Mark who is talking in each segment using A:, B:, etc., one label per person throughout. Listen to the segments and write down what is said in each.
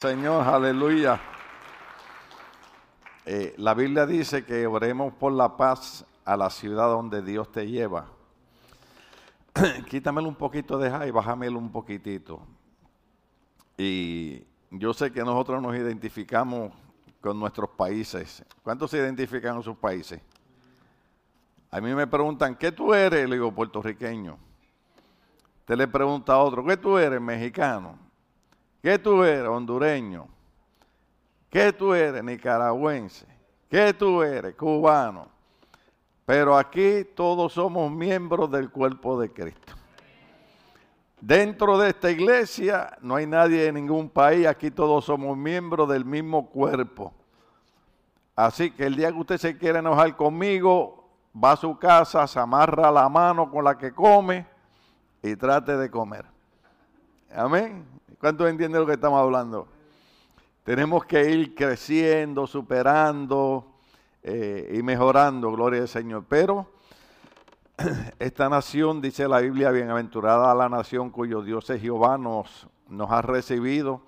A: Señor, aleluya. Eh, la Biblia dice que oremos por la paz a la ciudad donde Dios te lleva. Quítamelo un poquito de y bájamelo un poquitito. Y yo sé que nosotros nos identificamos con nuestros países. ¿Cuántos se identifican con sus países? A mí me preguntan, ¿qué tú eres? Le digo, puertorriqueño. Usted le pregunta a otro, ¿qué tú eres? Mexicano. ¿Qué tú eres? Hondureño. ¿Qué tú eres? Nicaragüense. ¿Qué tú eres? Cubano. Pero aquí todos somos miembros del cuerpo de Cristo. Dentro de esta iglesia no hay nadie de ningún país, aquí todos somos miembros del mismo cuerpo. Así que el día que usted se quiere enojar conmigo, va a su casa, se amarra la mano con la que come y trate de comer. Amén. ¿Cuántos entienden lo que estamos hablando? Tenemos que ir creciendo, superando eh, y mejorando, gloria al Señor. Pero esta nación, dice la Biblia, bienaventurada la nación cuyo Dios es Jehová, nos, nos ha recibido.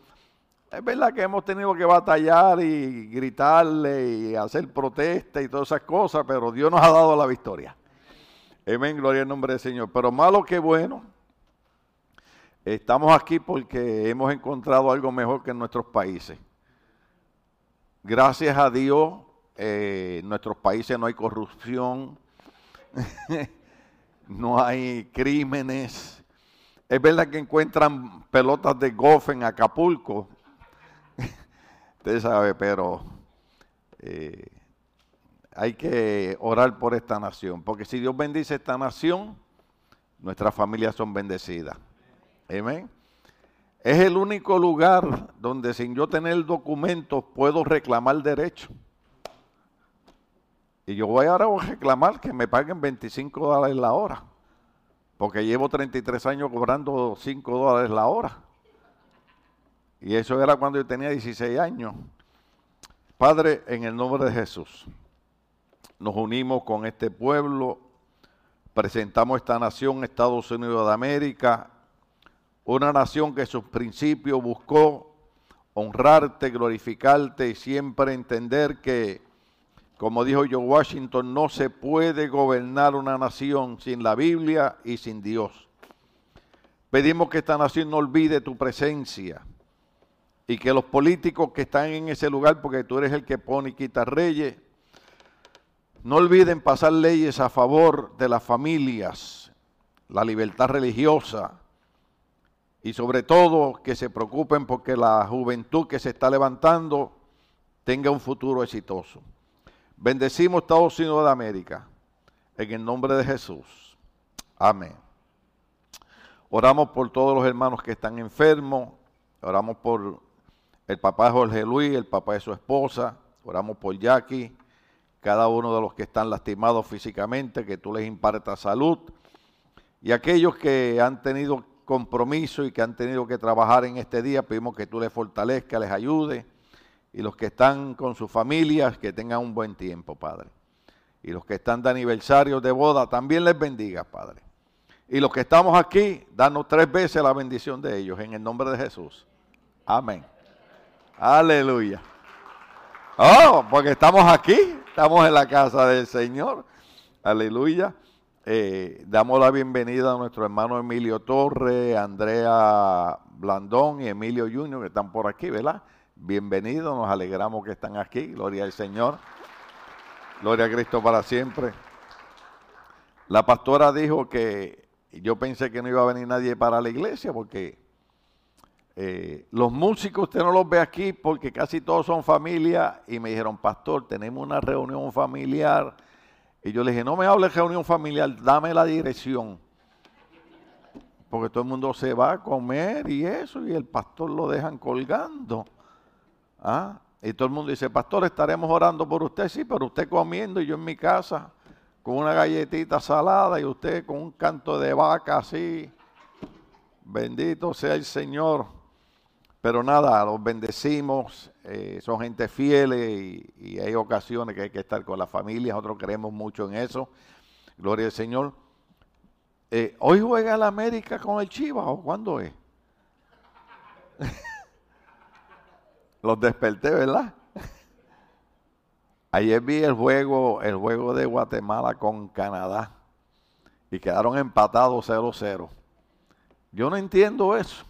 A: Es verdad que hemos tenido que batallar y gritarle y hacer protesta y todas esas cosas, pero Dios nos ha dado la victoria. Amén, gloria al nombre del Señor. Pero malo que bueno, Estamos aquí porque hemos encontrado algo mejor que en nuestros países. Gracias a Dios, eh, en nuestros países no hay corrupción, no hay crímenes. Es verdad que encuentran pelotas de golf en Acapulco, usted sabe, pero eh, hay que orar por esta nación, porque si Dios bendice esta nación, nuestras familias son bendecidas. Amén. Es el único lugar donde sin yo tener documentos puedo reclamar derecho. Y yo voy ahora a reclamar que me paguen 25 dólares la hora. Porque llevo 33 años cobrando 5 dólares la hora. Y eso era cuando yo tenía 16 años. Padre, en el nombre de Jesús, nos unimos con este pueblo, presentamos esta nación, Estados Unidos de América, una nación que sus principios buscó honrarte, glorificarte y siempre entender que, como dijo George Washington, no se puede gobernar una nación sin la Biblia y sin Dios. Pedimos que esta nación no olvide tu presencia y que los políticos que están en ese lugar, porque tú eres el que pone y quita reyes, no olviden pasar leyes a favor de las familias, la libertad religiosa, y sobre todo que se preocupen porque la juventud que se está levantando tenga un futuro exitoso. Bendecimos Estados Unidos de América en el nombre de Jesús. Amén. Oramos por todos los hermanos que están enfermos. Oramos por el papá de Jorge Luis, el papá de su esposa. Oramos por Jackie, cada uno de los que están lastimados físicamente, que tú les impartas salud. Y aquellos que han tenido compromiso y que han tenido que trabajar en este día, pedimos que tú les fortalezcas, les ayude. Y los que están con sus familias, que tengan un buen tiempo, Padre. Y los que están de aniversario de boda, también les bendiga, Padre. Y los que estamos aquí, danos tres veces la bendición de ellos, en el nombre de Jesús. Amén. Aleluya. Oh, porque estamos aquí, estamos en la casa del Señor. Aleluya. Eh, damos la bienvenida a nuestro hermano Emilio Torre, Andrea Blandón y Emilio Junior que están por aquí, ¿verdad? Bienvenidos, nos alegramos que están aquí, gloria al Señor, gloria a Cristo para siempre. La pastora dijo que yo pensé que no iba a venir nadie para la iglesia porque eh, los músicos usted no los ve aquí porque casi todos son familia y me dijeron, pastor, tenemos una reunión familiar y yo le dije, no me hables de reunión familiar, dame la dirección. Porque todo el mundo se va a comer y eso, y el pastor lo dejan colgando. ¿Ah? Y todo el mundo dice, pastor, estaremos orando por usted, sí, pero usted comiendo y yo en mi casa con una galletita salada y usted con un canto de vaca así. Bendito sea el Señor. Pero nada, los bendecimos, eh, son gente fieles y, hay ocasiones que hay que estar con la familia, nosotros creemos mucho en eso. Gloria al Señor. Eh, ¿Hoy juega el América con el Chivas o cuándo es? Los desperté, ¿verdad? Ayer vi el juego, el juego de Guatemala con Canadá y quedaron empatados 0-0. Yo no entiendo eso.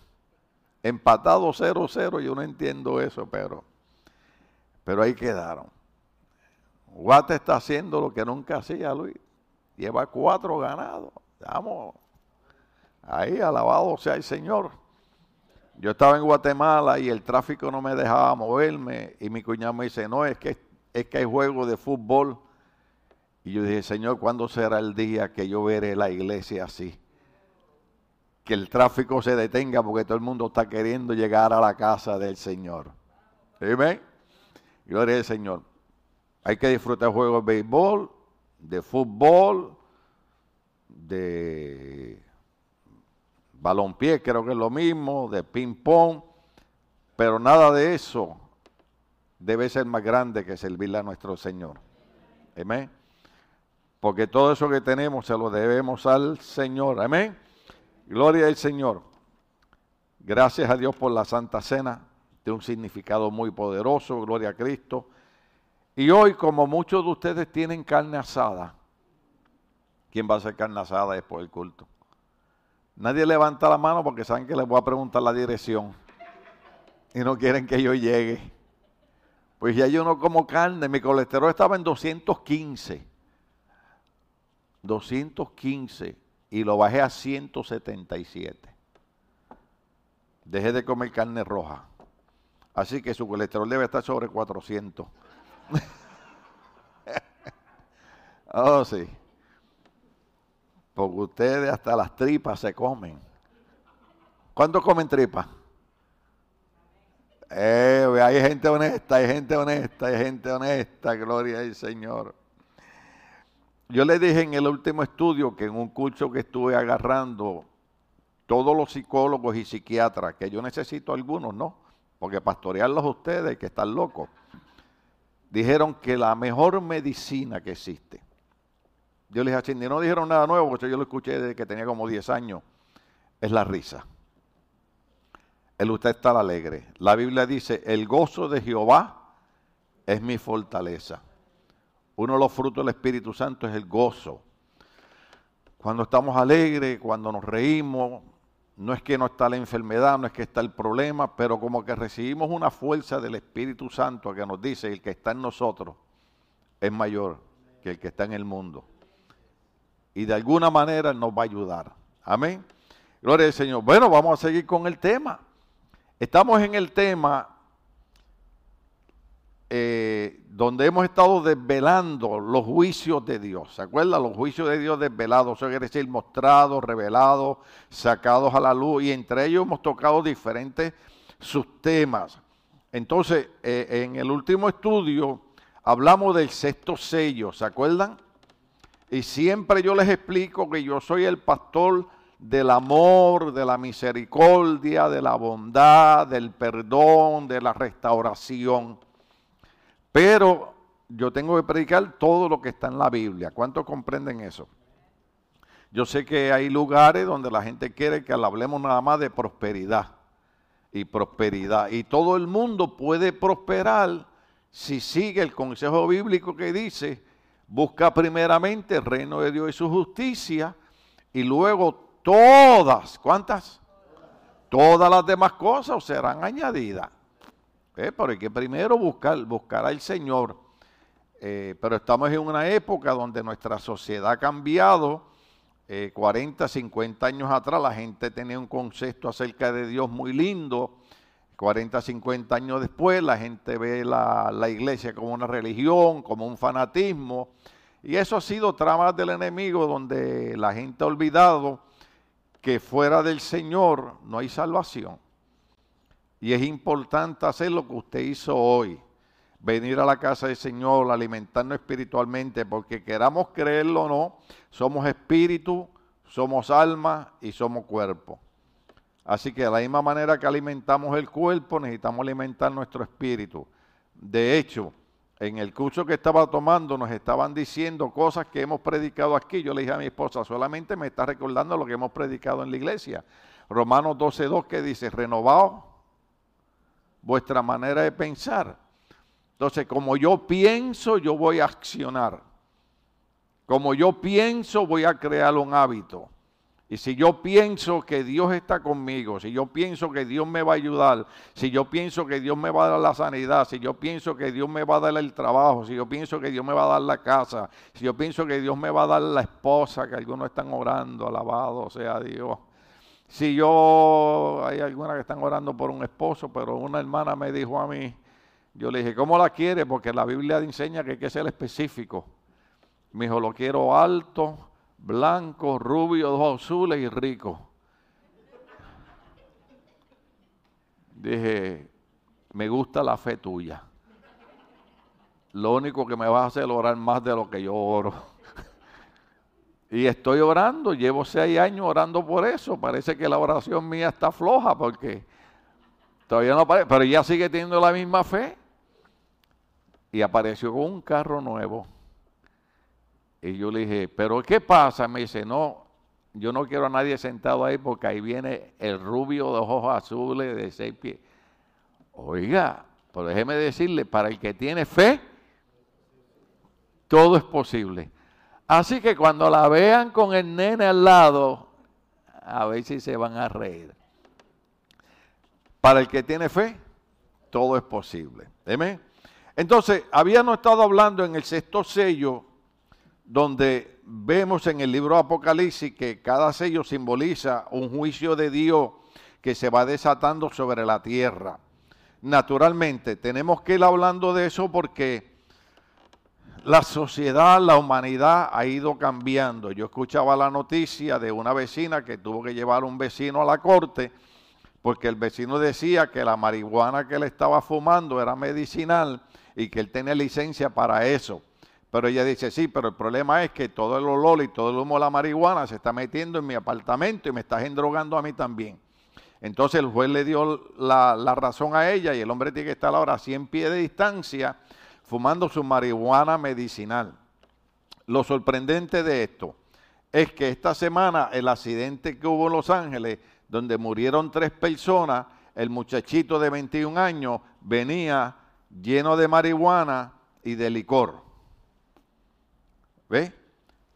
A: Empatados 0-0, yo no entiendo eso, pero, pero ahí quedaron. Guate está haciendo lo que nunca hacía, Luis. Lleva cuatro ganados. Vamos. Ahí, alabado sea el Señor. Yo estaba en Guatemala y el tráfico no me dejaba moverme y mi cuñado me dice, no, es que, es que hay juego de fútbol. Y yo dije, Señor, ¿cuándo será el día que yo veré la iglesia así? Que el tráfico se detenga porque todo el mundo está queriendo llegar a la casa del Señor. ¿Sí Gloria al Señor. Hay que disfrutar juegos de béisbol, de fútbol, de balompié, creo que es lo mismo, de ping-pong, pero nada de eso debe ser más grande que servirle a nuestro Señor. Amén. Porque todo eso que tenemos se lo debemos al Señor. Amén. Gloria al Señor. Gracias a Dios por la Santa Cena. Tiene un significado muy poderoso. Gloria a Cristo. Y hoy, como muchos de ustedes tienen carne asada, ¿quién va a hacer carne asada después del culto? Nadie levanta la mano porque saben que les voy a preguntar la dirección y no quieren que yo llegue. Pues ya yo no como carne, mi colesterol estaba en 215. 215 y lo bajé a 177. Dejé de comer carne roja. Así que su colesterol debe estar sobre 400. oh, sí. Porque ustedes hasta las tripas se comen. ¿Cuántos comen tripas? Eh, hay gente honesta, hay gente honesta, hay gente honesta, gloria al Señor. Yo le dije en el último estudio que en un curso que estuve agarrando, todos los psicólogos y psiquiatras, que yo necesito algunos, ¿no? Porque pastorearlos a ustedes, que están locos dijeron que la mejor medicina que existe, yo les dije no dijeron nada nuevo, porque yo lo escuché desde que tenía como 10 años, es la risa. El usted está alegre. La Biblia dice, el gozo de Jehová es mi fortaleza. Uno de los frutos del Espíritu Santo es el gozo. Cuando estamos alegres, cuando nos reímos, no es que no está la enfermedad, no es que está el problema, pero como que recibimos una fuerza del Espíritu Santo que nos dice el que está en nosotros es mayor que el que está en el mundo. Y de alguna manera nos va a ayudar. Amén. Gloria al Señor. Bueno, vamos a seguir con el tema. Estamos en el tema eh, donde hemos estado desvelando los juicios de Dios. ¿Se acuerdan? Los juicios de Dios desvelados, eso quiere decir mostrados, revelados, sacados a la luz, y entre ellos hemos tocado diferentes subtemas. Entonces, eh, en el último estudio hablamos del sexto sello, ¿se acuerdan? Y siempre yo les explico que yo soy el pastor del amor, de la misericordia, de la bondad, del perdón, de la restauración. Pero yo tengo que predicar todo lo que está en la Biblia. ¿Cuántos comprenden eso? Yo sé que hay lugares donde la gente quiere que hablemos nada más de prosperidad y prosperidad. Y todo el mundo puede prosperar si sigue el consejo bíblico que dice, busca primeramente el reino de Dios y su justicia y luego todas, ¿cuántas? Todas las demás cosas serán añadidas. Eh, pero hay que primero buscar, buscar al Señor. Eh, pero estamos en una época donde nuestra sociedad ha cambiado. 40, eh, 50 años atrás la gente tenía un concepto acerca de Dios muy lindo. 40, 50 años después la gente ve la, la iglesia como una religión, como un fanatismo. Y eso ha sido tramas del enemigo donde la gente ha olvidado que fuera del Señor no hay salvación. Y es importante hacer lo que usted hizo hoy. Venir a la casa del Señor, alimentarnos espiritualmente, porque queramos creerlo o no, somos espíritu, somos alma y somos cuerpo. Así que de la misma manera que alimentamos el cuerpo, necesitamos alimentar nuestro espíritu. De hecho, en el curso que estaba tomando nos estaban diciendo cosas que hemos predicado aquí. Yo le dije a mi esposa, solamente me está recordando lo que hemos predicado en la iglesia. Romanos 12.2 que dice, renovado vuestra manera de pensar. Entonces, como yo pienso, yo voy a accionar. Como yo pienso, voy a crear un hábito. Y si yo pienso que Dios está conmigo, si yo pienso que Dios me va a ayudar, si yo pienso que Dios me va a dar la sanidad, si yo pienso que Dios me va a dar el trabajo, si yo pienso que Dios me va a dar la casa, si yo pienso que Dios me va a dar la esposa, que algunos están orando, alabado sea Dios. Si yo, hay algunas que están orando por un esposo, pero una hermana me dijo a mí, yo le dije, ¿cómo la quiere? Porque la Biblia enseña que hay que ser específico. Me dijo, lo quiero alto, blanco, rubio, ojos azules y rico. Dije, me gusta la fe tuya. Lo único que me va a hacer orar más de lo que yo oro. y estoy orando, llevo seis años orando por eso. Parece que la oración mía está floja porque todavía no aparece, pero ella sigue teniendo la misma fe. Y apareció con un carro nuevo. Y yo le dije, ¿pero qué pasa? Me dice, no, yo no quiero a nadie sentado ahí porque ahí viene el rubio de ojos azules de seis pies. Oiga, pero déjeme decirle, para el que tiene fe, todo es posible. Así que cuando la vean con el nene al lado, a ver si se van a reír. Para el que tiene fe, todo es posible. Entonces, habíamos estado hablando en el sexto sello donde vemos en el libro de Apocalipsis que cada sello simboliza un juicio de Dios que se va desatando sobre la tierra. Naturalmente, tenemos que ir hablando de eso porque la sociedad, la humanidad ha ido cambiando. Yo escuchaba la noticia de una vecina que tuvo que llevar un vecino a la corte porque el vecino decía que la marihuana que él estaba fumando era medicinal y que él tenía licencia para eso. Pero ella dice, sí, pero el problema es que todo el olor y todo el humo de la marihuana se está metiendo en mi apartamento y me está endrogando a mí también. Entonces el juez le dio la, razón a ella y el hombre tiene que estar ahora a 100 pies de distancia fumando su marihuana medicinal. Lo sorprendente de esto es que esta semana el accidente que hubo en Los Ángeles, donde murieron tres personas, el muchachito de 21 años venía lleno de marihuana y de licor. ¿Ve?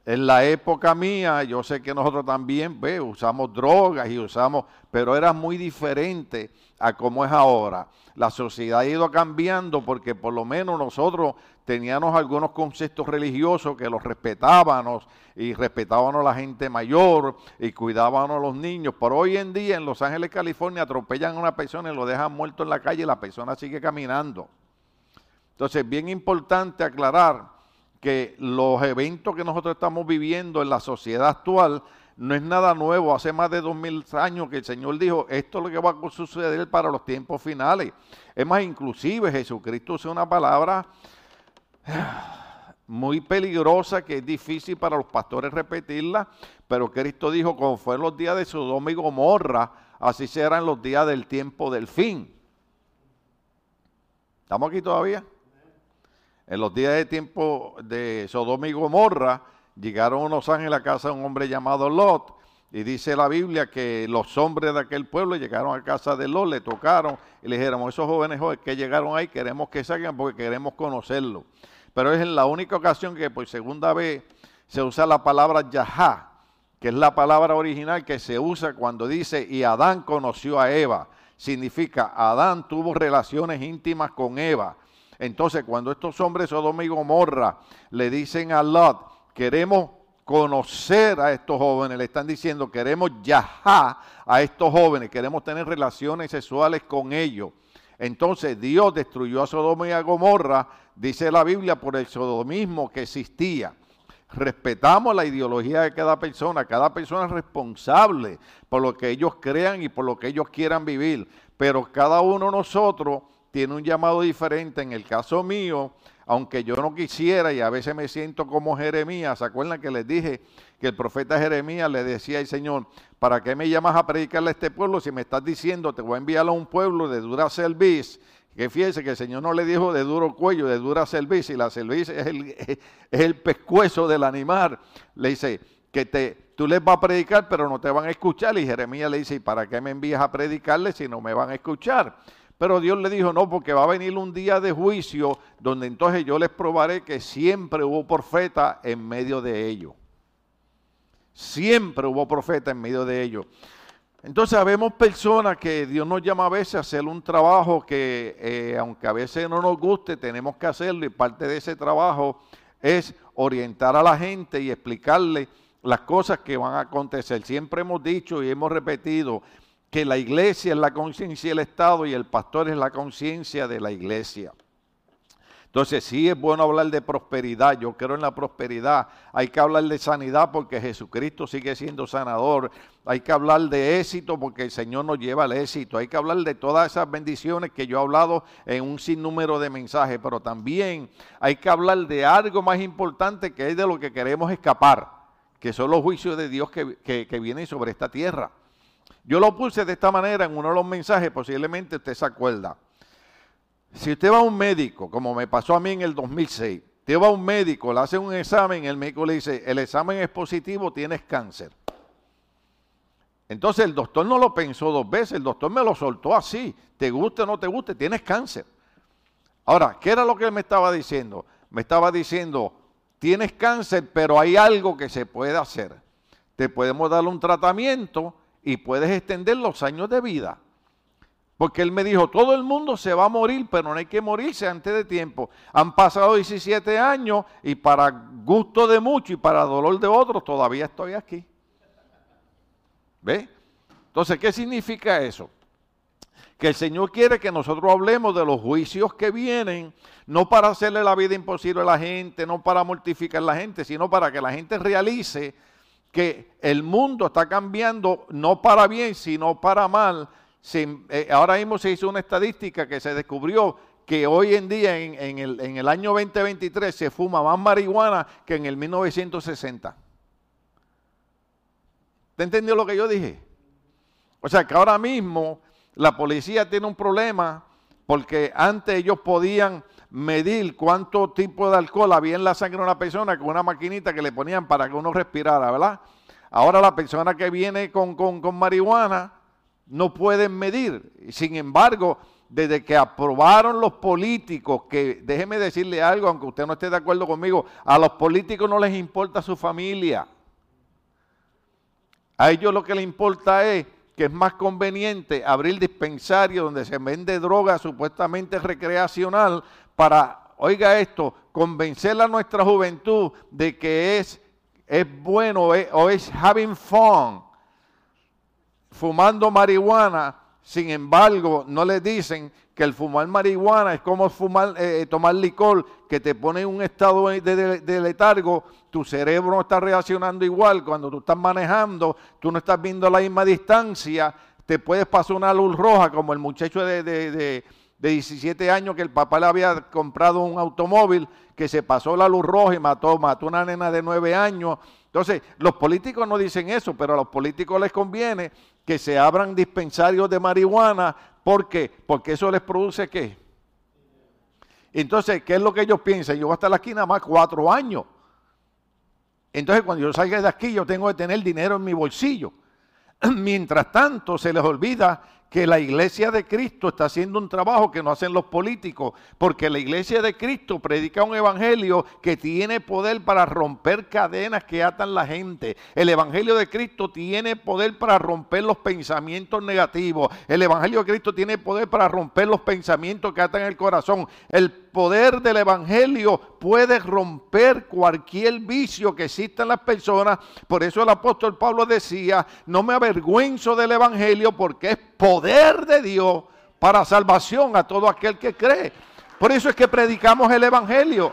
A: En la época mía, yo sé que nosotros también ¿ve? usamos drogas y usamos, pero era muy diferente a como es ahora. La sociedad ha ido cambiando porque por lo menos nosotros teníamos algunos conceptos religiosos que los respetábamos y respetábamos a la gente mayor y cuidábamos a los niños. Pero hoy en día en Los Ángeles, California, atropellan a una persona y lo dejan muerto en la calle y la persona sigue caminando. Entonces, bien importante aclarar que los eventos que nosotros estamos viviendo en la sociedad actual no es nada nuevo. Hace más de dos mil años que el Señor dijo, esto es lo que va a suceder para los tiempos finales. Es más, inclusive Jesucristo usa una palabra muy peligrosa que es difícil para los pastores repetirla, pero Cristo dijo, como fue en los días de Sodoma y Gomorra, así serán los días del tiempo del fin. ¿Estamos aquí todavía? En los días de tiempo de Sodoma y Gomorra, llegaron unos ángeles a casa de un hombre llamado Lot. Y dice la Biblia que los hombres de aquel pueblo llegaron a casa de Lot, le tocaron y le dijeron, esos jóvenes que llegaron ahí queremos que salgan porque queremos conocerlo. Pero es en la única ocasión que por segunda vez se usa la palabra Yahá, que es la palabra original que se usa cuando dice, y Adán conoció a Eva. Significa, Adán tuvo relaciones íntimas con Eva. Entonces, cuando estos hombres Sodoma y Gomorra le dicen a Lot, queremos conocer a estos jóvenes, le están diciendo, queremos yajá a estos jóvenes, queremos tener relaciones sexuales con ellos. Entonces Dios destruyó a Sodoma y a Gomorra, dice la Biblia, por el sodomismo que existía. Respetamos la ideología de cada persona, cada persona es responsable por lo que ellos crean y por lo que ellos quieran vivir, pero cada uno de nosotros tiene un llamado diferente. En el caso mío, aunque yo no quisiera y a veces me siento como Jeremías, ¿se acuerdan que les dije que el profeta Jeremías le decía al Señor, ¿para qué me llamas a predicarle a este pueblo si me estás diciendo, te voy a enviar a un pueblo de dura cerviz? Que fíjese que el Señor no le dijo de duro cuello, de dura cerviz, y la cerviz es el, es el pescuezo del animal. Le dice que te, tú les vas a predicar, pero no te van a escuchar. Y Jeremías le dice, ¿y para qué me envías a predicarle si no me van a escuchar? Pero Dios le dijo, no, porque va a venir un día de juicio donde entonces yo les probaré que siempre hubo profeta en medio de ellos. Siempre hubo profeta en medio de ellos. Entonces, vemos personas que Dios nos llama a veces a hacer un trabajo que, eh, aunque a veces no nos guste, tenemos que hacerlo y parte de ese trabajo es orientar a la gente y explicarle las cosas que van a acontecer. Siempre hemos dicho y hemos repetido que la iglesia es la conciencia del Estado y el pastor es la conciencia de la iglesia. Entonces sí es bueno hablar de prosperidad, yo creo en la prosperidad, hay que hablar de sanidad porque Jesucristo sigue siendo sanador, hay que hablar de éxito porque el Señor nos lleva al éxito, hay que hablar de todas esas bendiciones que yo he hablado en un sinnúmero de mensajes, pero también hay que hablar de algo más importante que es de lo que queremos escapar, que son los juicios de Dios que, que vienen sobre esta tierra. Yo lo puse de esta manera en uno de los mensajes, posiblemente usted se acuerda. Si usted va a un médico, como me pasó a mí en el 2006, usted va a un médico, le hace un examen, el médico le dice, el examen es positivo, tienes cáncer. Entonces el doctor no lo pensó dos veces, el doctor me lo soltó así, te guste o no te guste, tienes cáncer. Ahora, ¿qué era lo que él me estaba diciendo? Me estaba diciendo, tienes cáncer, pero hay algo que se puede hacer. Te podemos dar un tratamiento y puedes extender los años de vida. Porque él me dijo, todo el mundo se va a morir, pero no hay que morirse antes de tiempo. Han pasado 17 años y para gusto de muchos y para dolor de otros todavía estoy aquí. ¿Ve? Entonces, ¿qué significa eso? Que el Señor quiere que nosotros hablemos de los juicios que vienen, no para hacerle la vida imposible a la gente, no para mortificar a la gente, sino para que la gente realice que el mundo está cambiando no para bien, sino para mal eh, ahora mismo se hizo una estadística que se descubrió que hoy en día, en, el, en, el, año 2023, se fuma más marihuana que en el 1960. ¿Te entendió lo que yo dije? O sea que ahora mismo la policía tiene un problema porque antes ellos podían medir cuánto tipo de alcohol había en la sangre de una persona con una maquinita que le ponían para que uno respirara, ¿verdad? Ahora la persona que viene con, con, con marihuana no pueden medir. Sin embargo, desde que aprobaron los políticos, que déjeme decirle algo, aunque usted no esté de acuerdo conmigo, a los políticos no les importa su familia. A ellos lo que les importa es que es más conveniente abrir dispensarios donde se vende droga supuestamente recreacional para, oiga esto, convencer a nuestra juventud de que es, es bueno o es having fun fumando marihuana, sin embargo, no le dicen que el fumar marihuana es como fumar, eh, eh, tomar licor, que te pone en un estado de, letargo, tu cerebro no está reaccionando igual, cuando tú estás manejando, tú no estás viendo la misma distancia, te puedes pasar una luz roja, como el muchacho de, de 17 años que el papá le había comprado un automóvil, que se pasó la luz roja y mató, mató una nena de 9 años. Entonces, los políticos no dicen eso, pero a los políticos les conviene que se abran dispensarios de marihuana. ¿Por qué? Porque eso les produce qué. Entonces, ¿qué es lo que ellos piensan? Yo voy a estar aquí nada más cuatro años. Entonces, cuando yo salga de aquí, yo tengo que tener dinero en mi bolsillo. Mientras tanto, se les olvida que la iglesia de Cristo está haciendo un trabajo que no hacen los políticos, porque la iglesia de Cristo predica un evangelio que tiene poder para romper cadenas que atan la gente. El evangelio de Cristo tiene poder para romper los pensamientos negativos. El evangelio de Cristo tiene poder para romper los pensamientos que atan el corazón. El poder del Evangelio puede romper cualquier vicio que exista en las personas. Por eso el apóstol Pablo decía, no me avergüenzo del Evangelio porque es poder de Dios para salvación a todo aquel que cree. Por eso es que predicamos el Evangelio.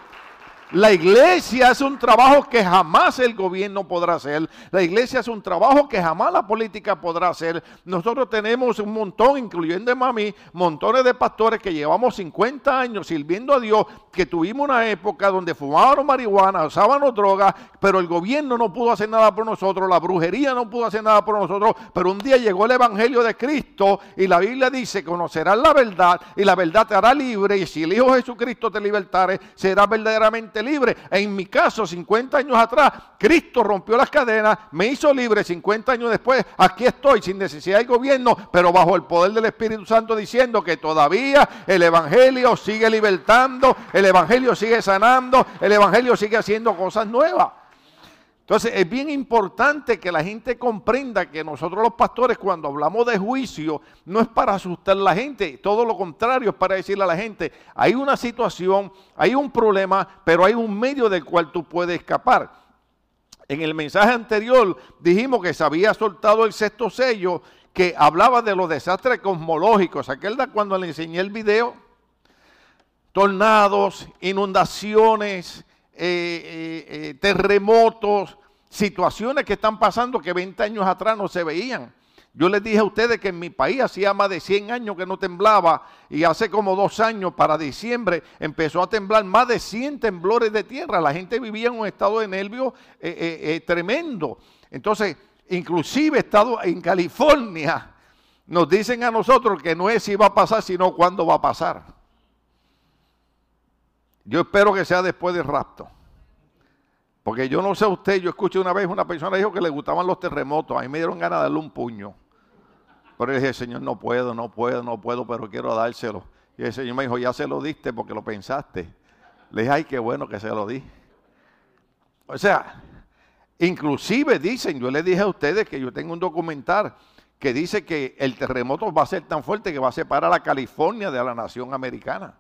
A: La iglesia es un trabajo que jamás el gobierno podrá hacer. La iglesia es un trabajo que jamás la política podrá hacer. Nosotros tenemos un montón, incluyendo a mí, montones de pastores que llevamos 50 años sirviendo a Dios, que tuvimos una época donde fumábamos marihuana, usábamos drogas, pero el gobierno no pudo hacer nada por nosotros, la brujería no pudo hacer nada por nosotros, pero un día llegó el Evangelio de Cristo y la Biblia dice, conocerás la verdad y la verdad te hará libre y si el Hijo Jesucristo te libertare, serás verdaderamente libre. En mi caso, 50 años atrás, Cristo rompió las cadenas, me hizo libre 50 años después. Aquí estoy sin necesidad del gobierno, pero bajo el poder del Espíritu Santo diciendo que todavía el Evangelio sigue libertando, el Evangelio sigue sanando, el Evangelio sigue haciendo cosas nuevas. Entonces es bien importante que la gente comprenda que nosotros los pastores cuando hablamos de juicio no es para asustar a la gente, todo lo contrario es para decirle a la gente, hay una situación, hay un problema, pero hay un medio del cual tú puedes escapar. En el mensaje anterior dijimos que se había soltado el sexto sello que hablaba de los desastres cosmológicos. ¿Aquel cuando le enseñé el video? Tornados, inundaciones, eh, eh, eh, terremotos, situaciones que están pasando que 20 años atrás no se veían. Yo les dije a ustedes que en mi país hacía más de 100 años que no temblaba y hace como dos años para diciembre empezó a temblar más de 100 temblores de tierra. La gente vivía en un estado de nervios tremendo. Entonces, inclusive estado en California, nos dicen a nosotros que no es si va a pasar, sino cuándo va a pasar. Yo espero que sea después del rapto. Porque yo no sé usted, yo escuché una vez una persona dijo que le gustaban los terremotos. A mí me dieron ganas de darle un puño. Pero le dije, Señor, no puedo, no puedo, no puedo, pero quiero dárselo. Y el Señor me dijo, ya se lo diste porque lo pensaste. Le dije, ay, qué bueno que se lo di. O sea, inclusive dicen, yo le dije a ustedes que yo tengo un documental que dice que el terremoto va a ser tan fuerte que va a separar a California de la nación americana.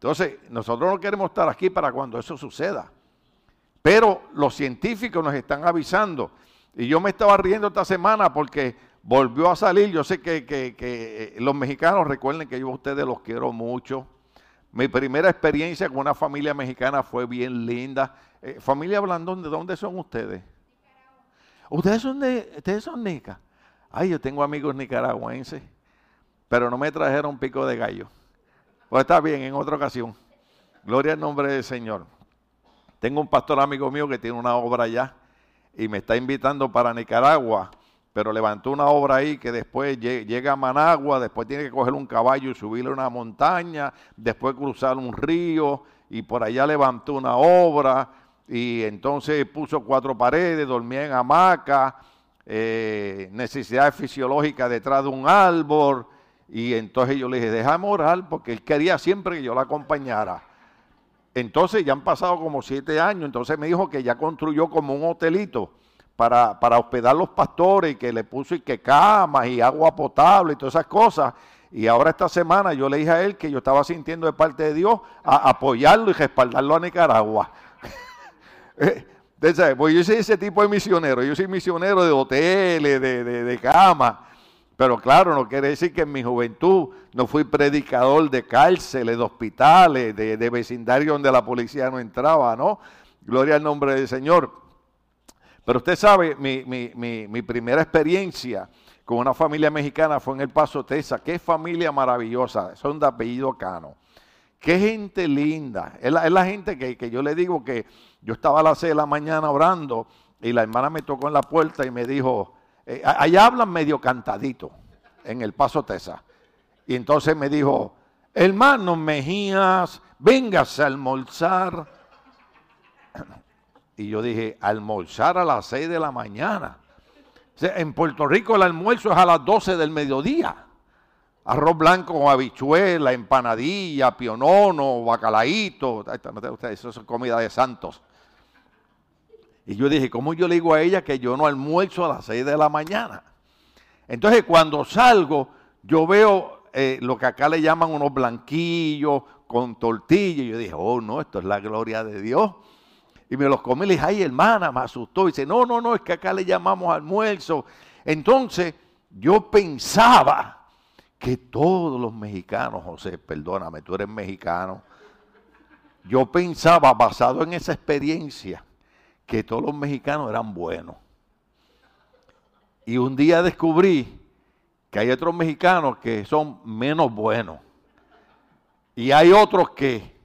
A: Entonces, nosotros no queremos estar aquí para cuando eso suceda. Pero los científicos nos están avisando. Y yo me estaba riendo esta semana porque volvió a salir. Yo sé que, eh, los mexicanos, recuerden que yo a ustedes los quiero mucho. Mi primera experiencia con una familia mexicana fue bien linda. Eh, familia Blandón, ¿de dónde son ustedes? Ustedes son de, ustedes son nicas. Ay, yo tengo amigos nicaragüenses, pero no me trajeron pico de gallo. Pues está bien, en otra ocasión. Gloria al nombre del Señor. Tengo un pastor amigo mío que tiene una obra allá y me está invitando para Nicaragua, pero levantó una obra ahí que después llega a Managua, después tiene que coger un caballo y subirle una montaña, después cruzar un río y por allá levantó una obra y entonces puso cuatro paredes, dormía en hamaca, eh, necesidades fisiológicas detrás de un árbol y entonces yo le dije, déjame orar, porque él quería siempre que yo la acompañara. Entonces ya han pasado como siete años, entonces me dijo que ya construyó como un hotelito para, para hospedar los pastores y que le puso y que camas y agua potable y todas esas cosas. Y ahora esta semana yo le dije a él que yo estaba sintiendo de parte de Dios a apoyarlo y respaldarlo a Nicaragua. pues yo soy ese tipo de misionero, yo soy misionero de hoteles, de, de, de camas. Pero claro, no quiere decir que en mi juventud no fui predicador de cárceles, de hospitales, de, de vecindario donde la policía no entraba, ¿no? Gloria al nombre del Señor. Pero usted sabe, mi, mi, primera experiencia con una familia mexicana fue en El Paso, Texas. Qué familia maravillosa, son de apellido Cano. Qué gente linda. Es la, gente que, que, yo le digo que yo estaba a las 6 de la mañana orando y la hermana me tocó en la puerta y me dijo, eh, allá hablan medio cantadito, en el Paso Tesa. Y entonces me dijo, hermano Mejías, véngase a almorzar. Y yo dije, almorzar a las 6 de la mañana. en Puerto Rico el almuerzo es a las 12 del mediodía. Arroz blanco con habichuela, empanadilla, pionono, bacalaíto. Eso es comida de santos. Y yo dije, ¿cómo yo le digo a ella que yo no almuerzo a las 6 de la mañana? Entonces cuando salgo, yo veo eh, lo que acá le llaman unos blanquillos con tortilla. Y yo dije, oh no, esto es la gloria de Dios. Y me los comí y le dije, ay hermana, me asustó. Y dice, no, no, no, es que acá le llamamos almuerzo. Entonces yo pensaba que todos los mexicanos, José, perdóname, tú eres mexicano. Yo pensaba, basado en esa experiencia, que todos los mexicanos eran buenos. Y un día descubrí que hay otros mexicanos que son menos buenos. Y hay otros que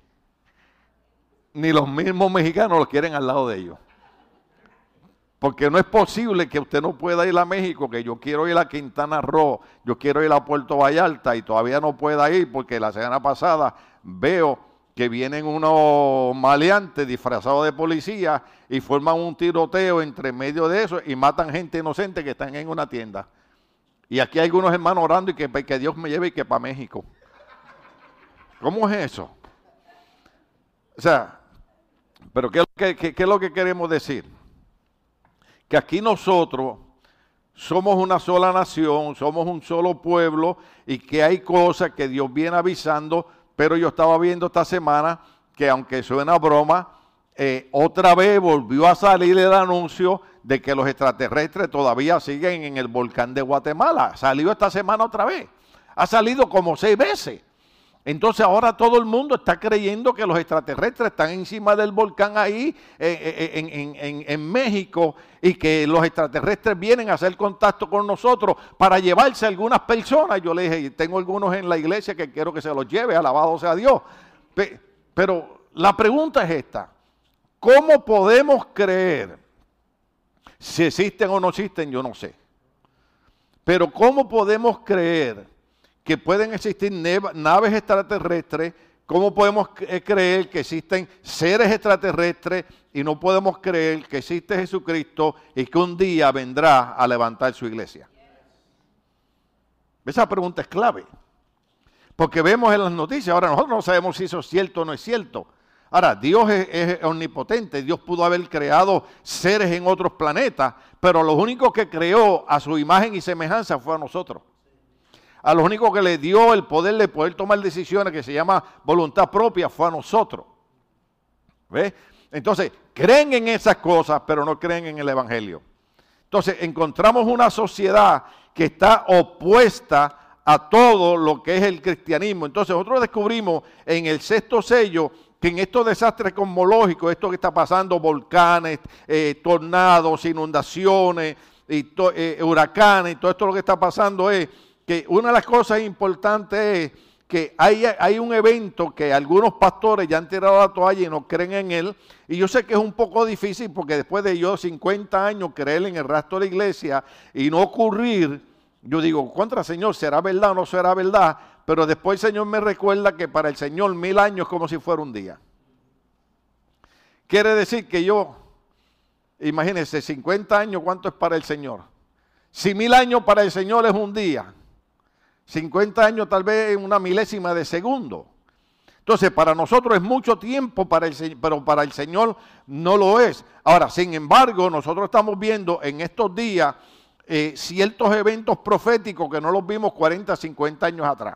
A: ni los mismos mexicanos los quieren al lado de ellos. Porque no es posible que usted no pueda ir a México, que yo quiero ir a Quintana Roo, yo quiero ir a Puerto Vallarta y todavía no pueda ir porque la semana pasada veo que vienen unos maleantes disfrazados de policía y forman un tiroteo entre medio de eso y matan gente inocente que están en una tienda. Y aquí hay algunos hermanos orando y que, que Dios me lleve y que para México. ¿Cómo es eso? O sea, pero ¿qué, qué es lo que queremos decir? Que aquí nosotros somos una sola nación, somos un solo pueblo y que hay cosas que Dios viene avisando, pero yo estaba viendo esta semana que aunque suena broma, eh, otra vez volvió a salir el anuncio de que los extraterrestres todavía siguen en el volcán de Guatemala. Salió esta semana otra vez. Ha salido como seis veces. Entonces ahora todo el mundo está creyendo que los extraterrestres están encima del volcán ahí eh, eh, en, México y que los extraterrestres vienen a hacer contacto con nosotros para llevarse algunas personas. Yo le dije, tengo algunos en la iglesia que quiero que se los lleve, alabado sea Dios. Pero la pregunta es esta, ¿cómo podemos creer? Si existen o no existen, yo no sé. Pero ¿cómo podemos creer? Que pueden existir naves extraterrestres, ¿cómo podemos eh, creer que existen seres extraterrestres y no podemos creer que existe Jesucristo y que un día vendrá a levantar su iglesia? Esa pregunta es clave. Porque vemos en las noticias, ahora nosotros no sabemos si eso es cierto o no es cierto. Ahora, Dios es, omnipotente, Dios pudo haber creado seres en otros planetas, pero los únicos que creó a su imagen y semejanza fue a nosotros a lo único que le dio el poder de poder tomar decisiones que se llama voluntad propia fue a nosotros. ¿Ves? Entonces, creen en esas cosas, pero no creen en el Evangelio. Entonces, encontramos una sociedad que está opuesta a todo lo que es el cristianismo. Entonces, nosotros descubrimos en el sexto sello que en estos desastres cosmológicos, esto que está pasando, volcanes, eh, tornados, inundaciones, y eh, huracanes, todo esto lo que está pasando es que una de las cosas importantes es que hay, un evento que algunos pastores ya han tirado la toalla y no creen en él. Y yo sé que es un poco difícil porque después de yo 50 años creer en el rastro de la iglesia y no ocurrir, yo digo, contra Señor, ¿será verdad o no será verdad? Pero después el Señor me recuerda que para el Señor mil años es como si fuera un día. Quiere decir que yo, imagínense, 50 años, ¿cuánto es para el Señor? Si mil años para el Señor es un día, 50 años tal vez en una milésima de segundo. Entonces, para nosotros es mucho tiempo, para el, pero para el Señor no lo es. Ahora, sin embargo, nosotros estamos viendo en estos días eh, ciertos eventos proféticos que no los vimos 40, 50 años atrás.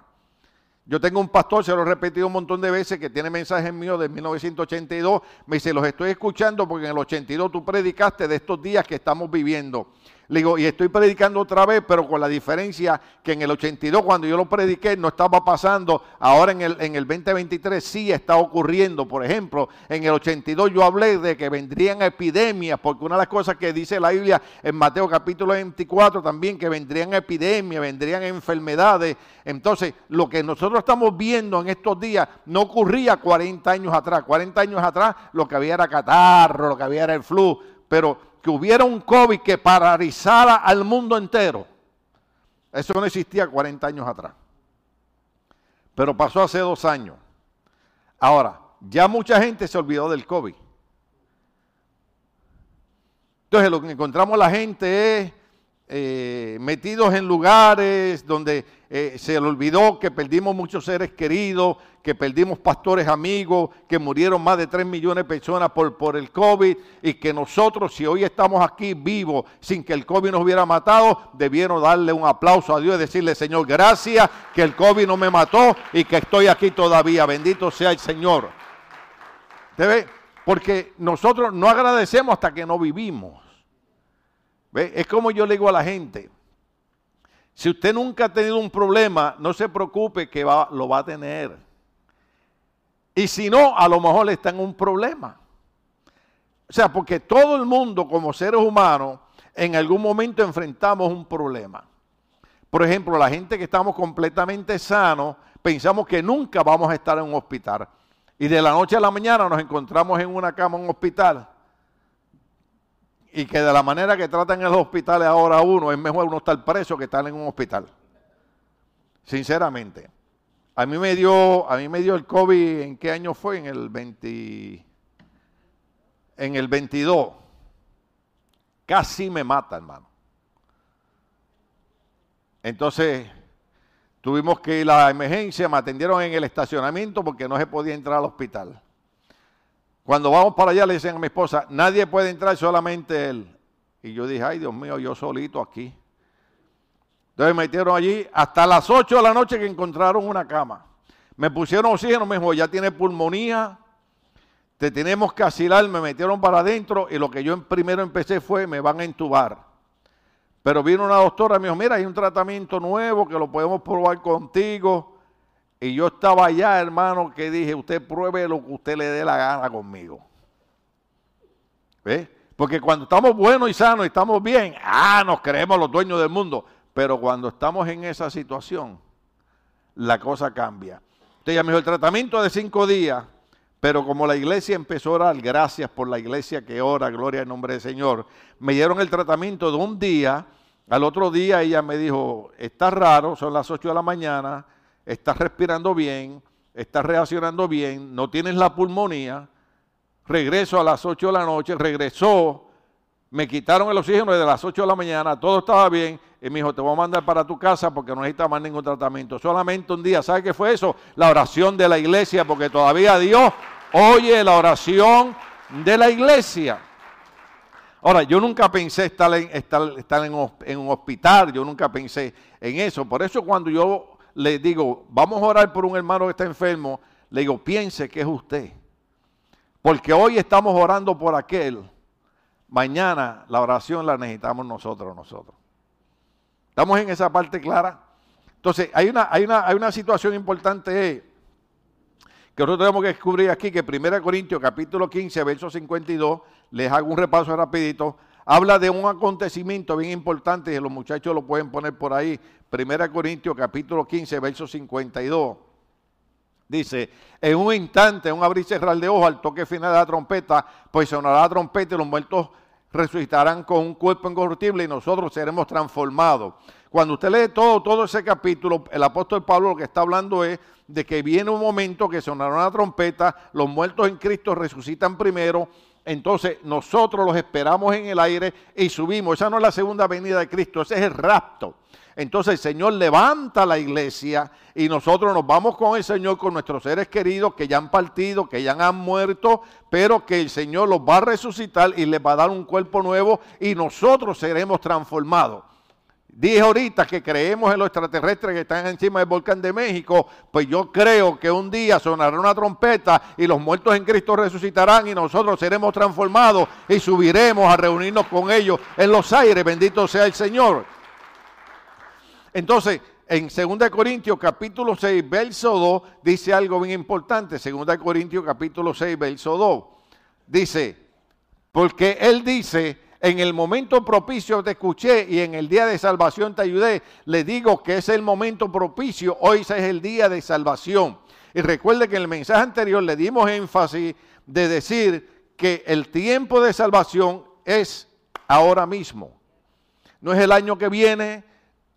A: Yo tengo un pastor, se lo he repetido un montón de veces, que tiene mensajes míos de 1982. Me dice, los estoy escuchando porque en el 82 tú predicaste de estos días que estamos viviendo. Le digo, y estoy predicando otra vez, pero con la diferencia que en el 82, cuando yo lo prediqué, no estaba pasando. Ahora en el, en el 2023 sí está ocurriendo. Por ejemplo, en el 82 yo hablé de que vendrían epidemias, porque una de las cosas que dice la Biblia en Mateo capítulo 24 también, que vendrían epidemias, vendrían enfermedades. Entonces, lo que nosotros estamos viendo en estos días no ocurría 40 años atrás. 40 años atrás lo que había era catarro, lo que había era el flu. Pero que hubiera un COVID que paralizara al mundo entero. Eso no existía 40 años atrás. Pero pasó hace dos años. Ahora, ya mucha gente se olvidó del COVID. Entonces lo que encontramos la gente es eh, metidos en lugares donde eh, se le olvidó que perdimos muchos seres queridos, que perdimos pastores amigos, que murieron más de 3 millones de personas por, por el COVID y que nosotros, si hoy estamos aquí vivos sin que el COVID nos hubiera matado, debieron darle un aplauso a Dios y decirle, Señor, gracias que el COVID no me mató y que estoy aquí todavía. Bendito sea el Señor. ¿Te Porque nosotros no agradecemos hasta que no vivimos. Es como yo le digo a la gente, si usted nunca ha tenido un problema, no se preocupe que lo va a tener. Y si no, a lo mejor está en un problema. O sea, porque todo el mundo como seres humanos en algún momento enfrentamos un problema. Por ejemplo, la gente que estamos completamente sanos, pensamos que nunca vamos a estar en un hospital. Y de la noche a la mañana nos encontramos en una cama en un hospital y que de la manera que tratan en los hospitales ahora uno, es mejor uno estar preso que estar en un hospital. Sinceramente. A mí me dio, a mí me dio el COVID, ¿en qué año fue? En el 20, en el 22. Casi me mata, hermano. Entonces, tuvimos que ir a la emergencia, me atendieron en el estacionamiento porque no se podía entrar al hospital. Cuando vamos para allá le dicen a mi esposa, nadie puede entrar, solamente él. Y yo dije, ay Dios mío, yo solito aquí. Entonces me metieron allí hasta las 8 de la noche que encontraron una cama. Me pusieron oxígeno, me dijo, ya tiene pulmonía, te tenemos que asilar, me metieron para adentro y lo que yo primero empecé fue, me van a entubar. Pero vino una doctora y me dijo, mira, hay un tratamiento nuevo que lo podemos probar contigo. Y yo estaba allá, hermano, que dije, usted pruebe lo que usted le dé la gana conmigo. ¿Ves? Porque cuando estamos buenos y sanos y estamos bien, ah, nos creemos los dueños del mundo. Pero cuando estamos en esa situación, la cosa cambia. Usted ya me dijo, el tratamiento de cinco días, pero como la iglesia empezó a orar, gracias por la iglesia que ora, gloria al nombre del Señor, me dieron el tratamiento de un día, al otro día ella me dijo, está raro, son las 8 de la mañana, estás respirando bien, estás reaccionando bien, no tienes la pulmonía, regreso a las 8 de la noche, regresó, me quitaron el oxígeno desde las 8 de la mañana, todo estaba bien, y me dijo, te voy a mandar para tu casa porque no necesitas más ningún tratamiento. Solamente un día, ¿sabe qué fue eso? La oración de la iglesia, porque todavía Dios oye la oración de la iglesia. Ahora, yo nunca pensé estar en, estar, en, un hospital, yo nunca pensé en eso. Por eso cuando yo le digo, vamos a orar por un hermano que está enfermo, le digo, piense que es usted. Porque hoy estamos orando por aquel. Mañana la oración la necesitamos nosotros, nosotros. ¿Estamos en esa parte clara? Entonces, hay una, hay una, hay una situación importante que nosotros tenemos que descubrir aquí, que 1 Corintios capítulo 15, verso 52, les hago un repaso rapidito, habla de un acontecimiento bien importante, y los muchachos lo pueden poner por ahí, 1 Corintios capítulo 15, verso 52. Dice, en un instante, un abrir y cerrar de ojos, al toque final de la trompeta, pues sonará la trompeta y los muertos resucitarán con un cuerpo incorruptible y nosotros seremos transformados. Cuando usted lee todo, todo ese capítulo, el apóstol Pablo lo que está hablando es de que viene un momento que sonará una trompeta, los muertos en Cristo resucitan primero, entonces nosotros los esperamos en el aire y subimos. Esa no es la segunda venida de Cristo, ese es el rapto. Entonces el Señor levanta la iglesia y nosotros nos vamos con el Señor, con nuestros seres queridos que ya han partido, que ya han muerto, pero que el Señor los va a resucitar y les va a dar un cuerpo nuevo y nosotros seremos transformados. Dije ahorita que creemos en los extraterrestres que están encima del volcán de México, pues yo creo que un día sonará una trompeta y los muertos en Cristo resucitarán y nosotros seremos transformados y subiremos a reunirnos con ellos en los aires. Bendito sea el Señor. Entonces, en 2 Corintios capítulo 6, verso 2, dice algo bien importante. 2 Corintios capítulo 6, verso 2. Dice, porque él dice, en el momento propicio te escuché y en el día de salvación te ayudé. Le digo que es el momento propicio, hoy es el día de salvación. Y recuerde que en el mensaje anterior le dimos énfasis de decir que el tiempo de salvación es ahora mismo. No es el año que viene,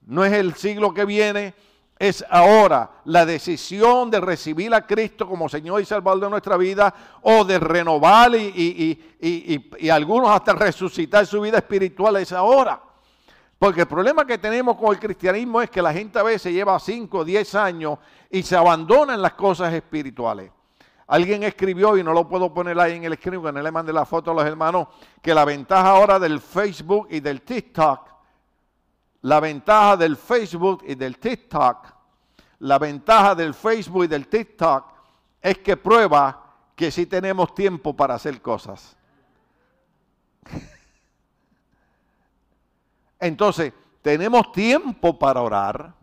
A: no es el siglo que viene, es ahora la decisión de recibir a Cristo como Señor y Salvador de nuestra vida o de renovar y, y, algunos hasta resucitar su vida espiritual es ahora. Porque el problema que tenemos con el cristianismo es que la gente a veces lleva 5 o 10 años y se abandona en las cosas espirituales. Alguien escribió, y no lo puedo poner ahí en el escrito, que no le mande la foto a los hermanos, que la ventaja ahora del Facebook y del TikTok la ventaja del Facebook y del TikTok, la ventaja del Facebook y del TikTok es que prueba que sí tenemos tiempo para hacer cosas. Entonces, tenemos tiempo para orar,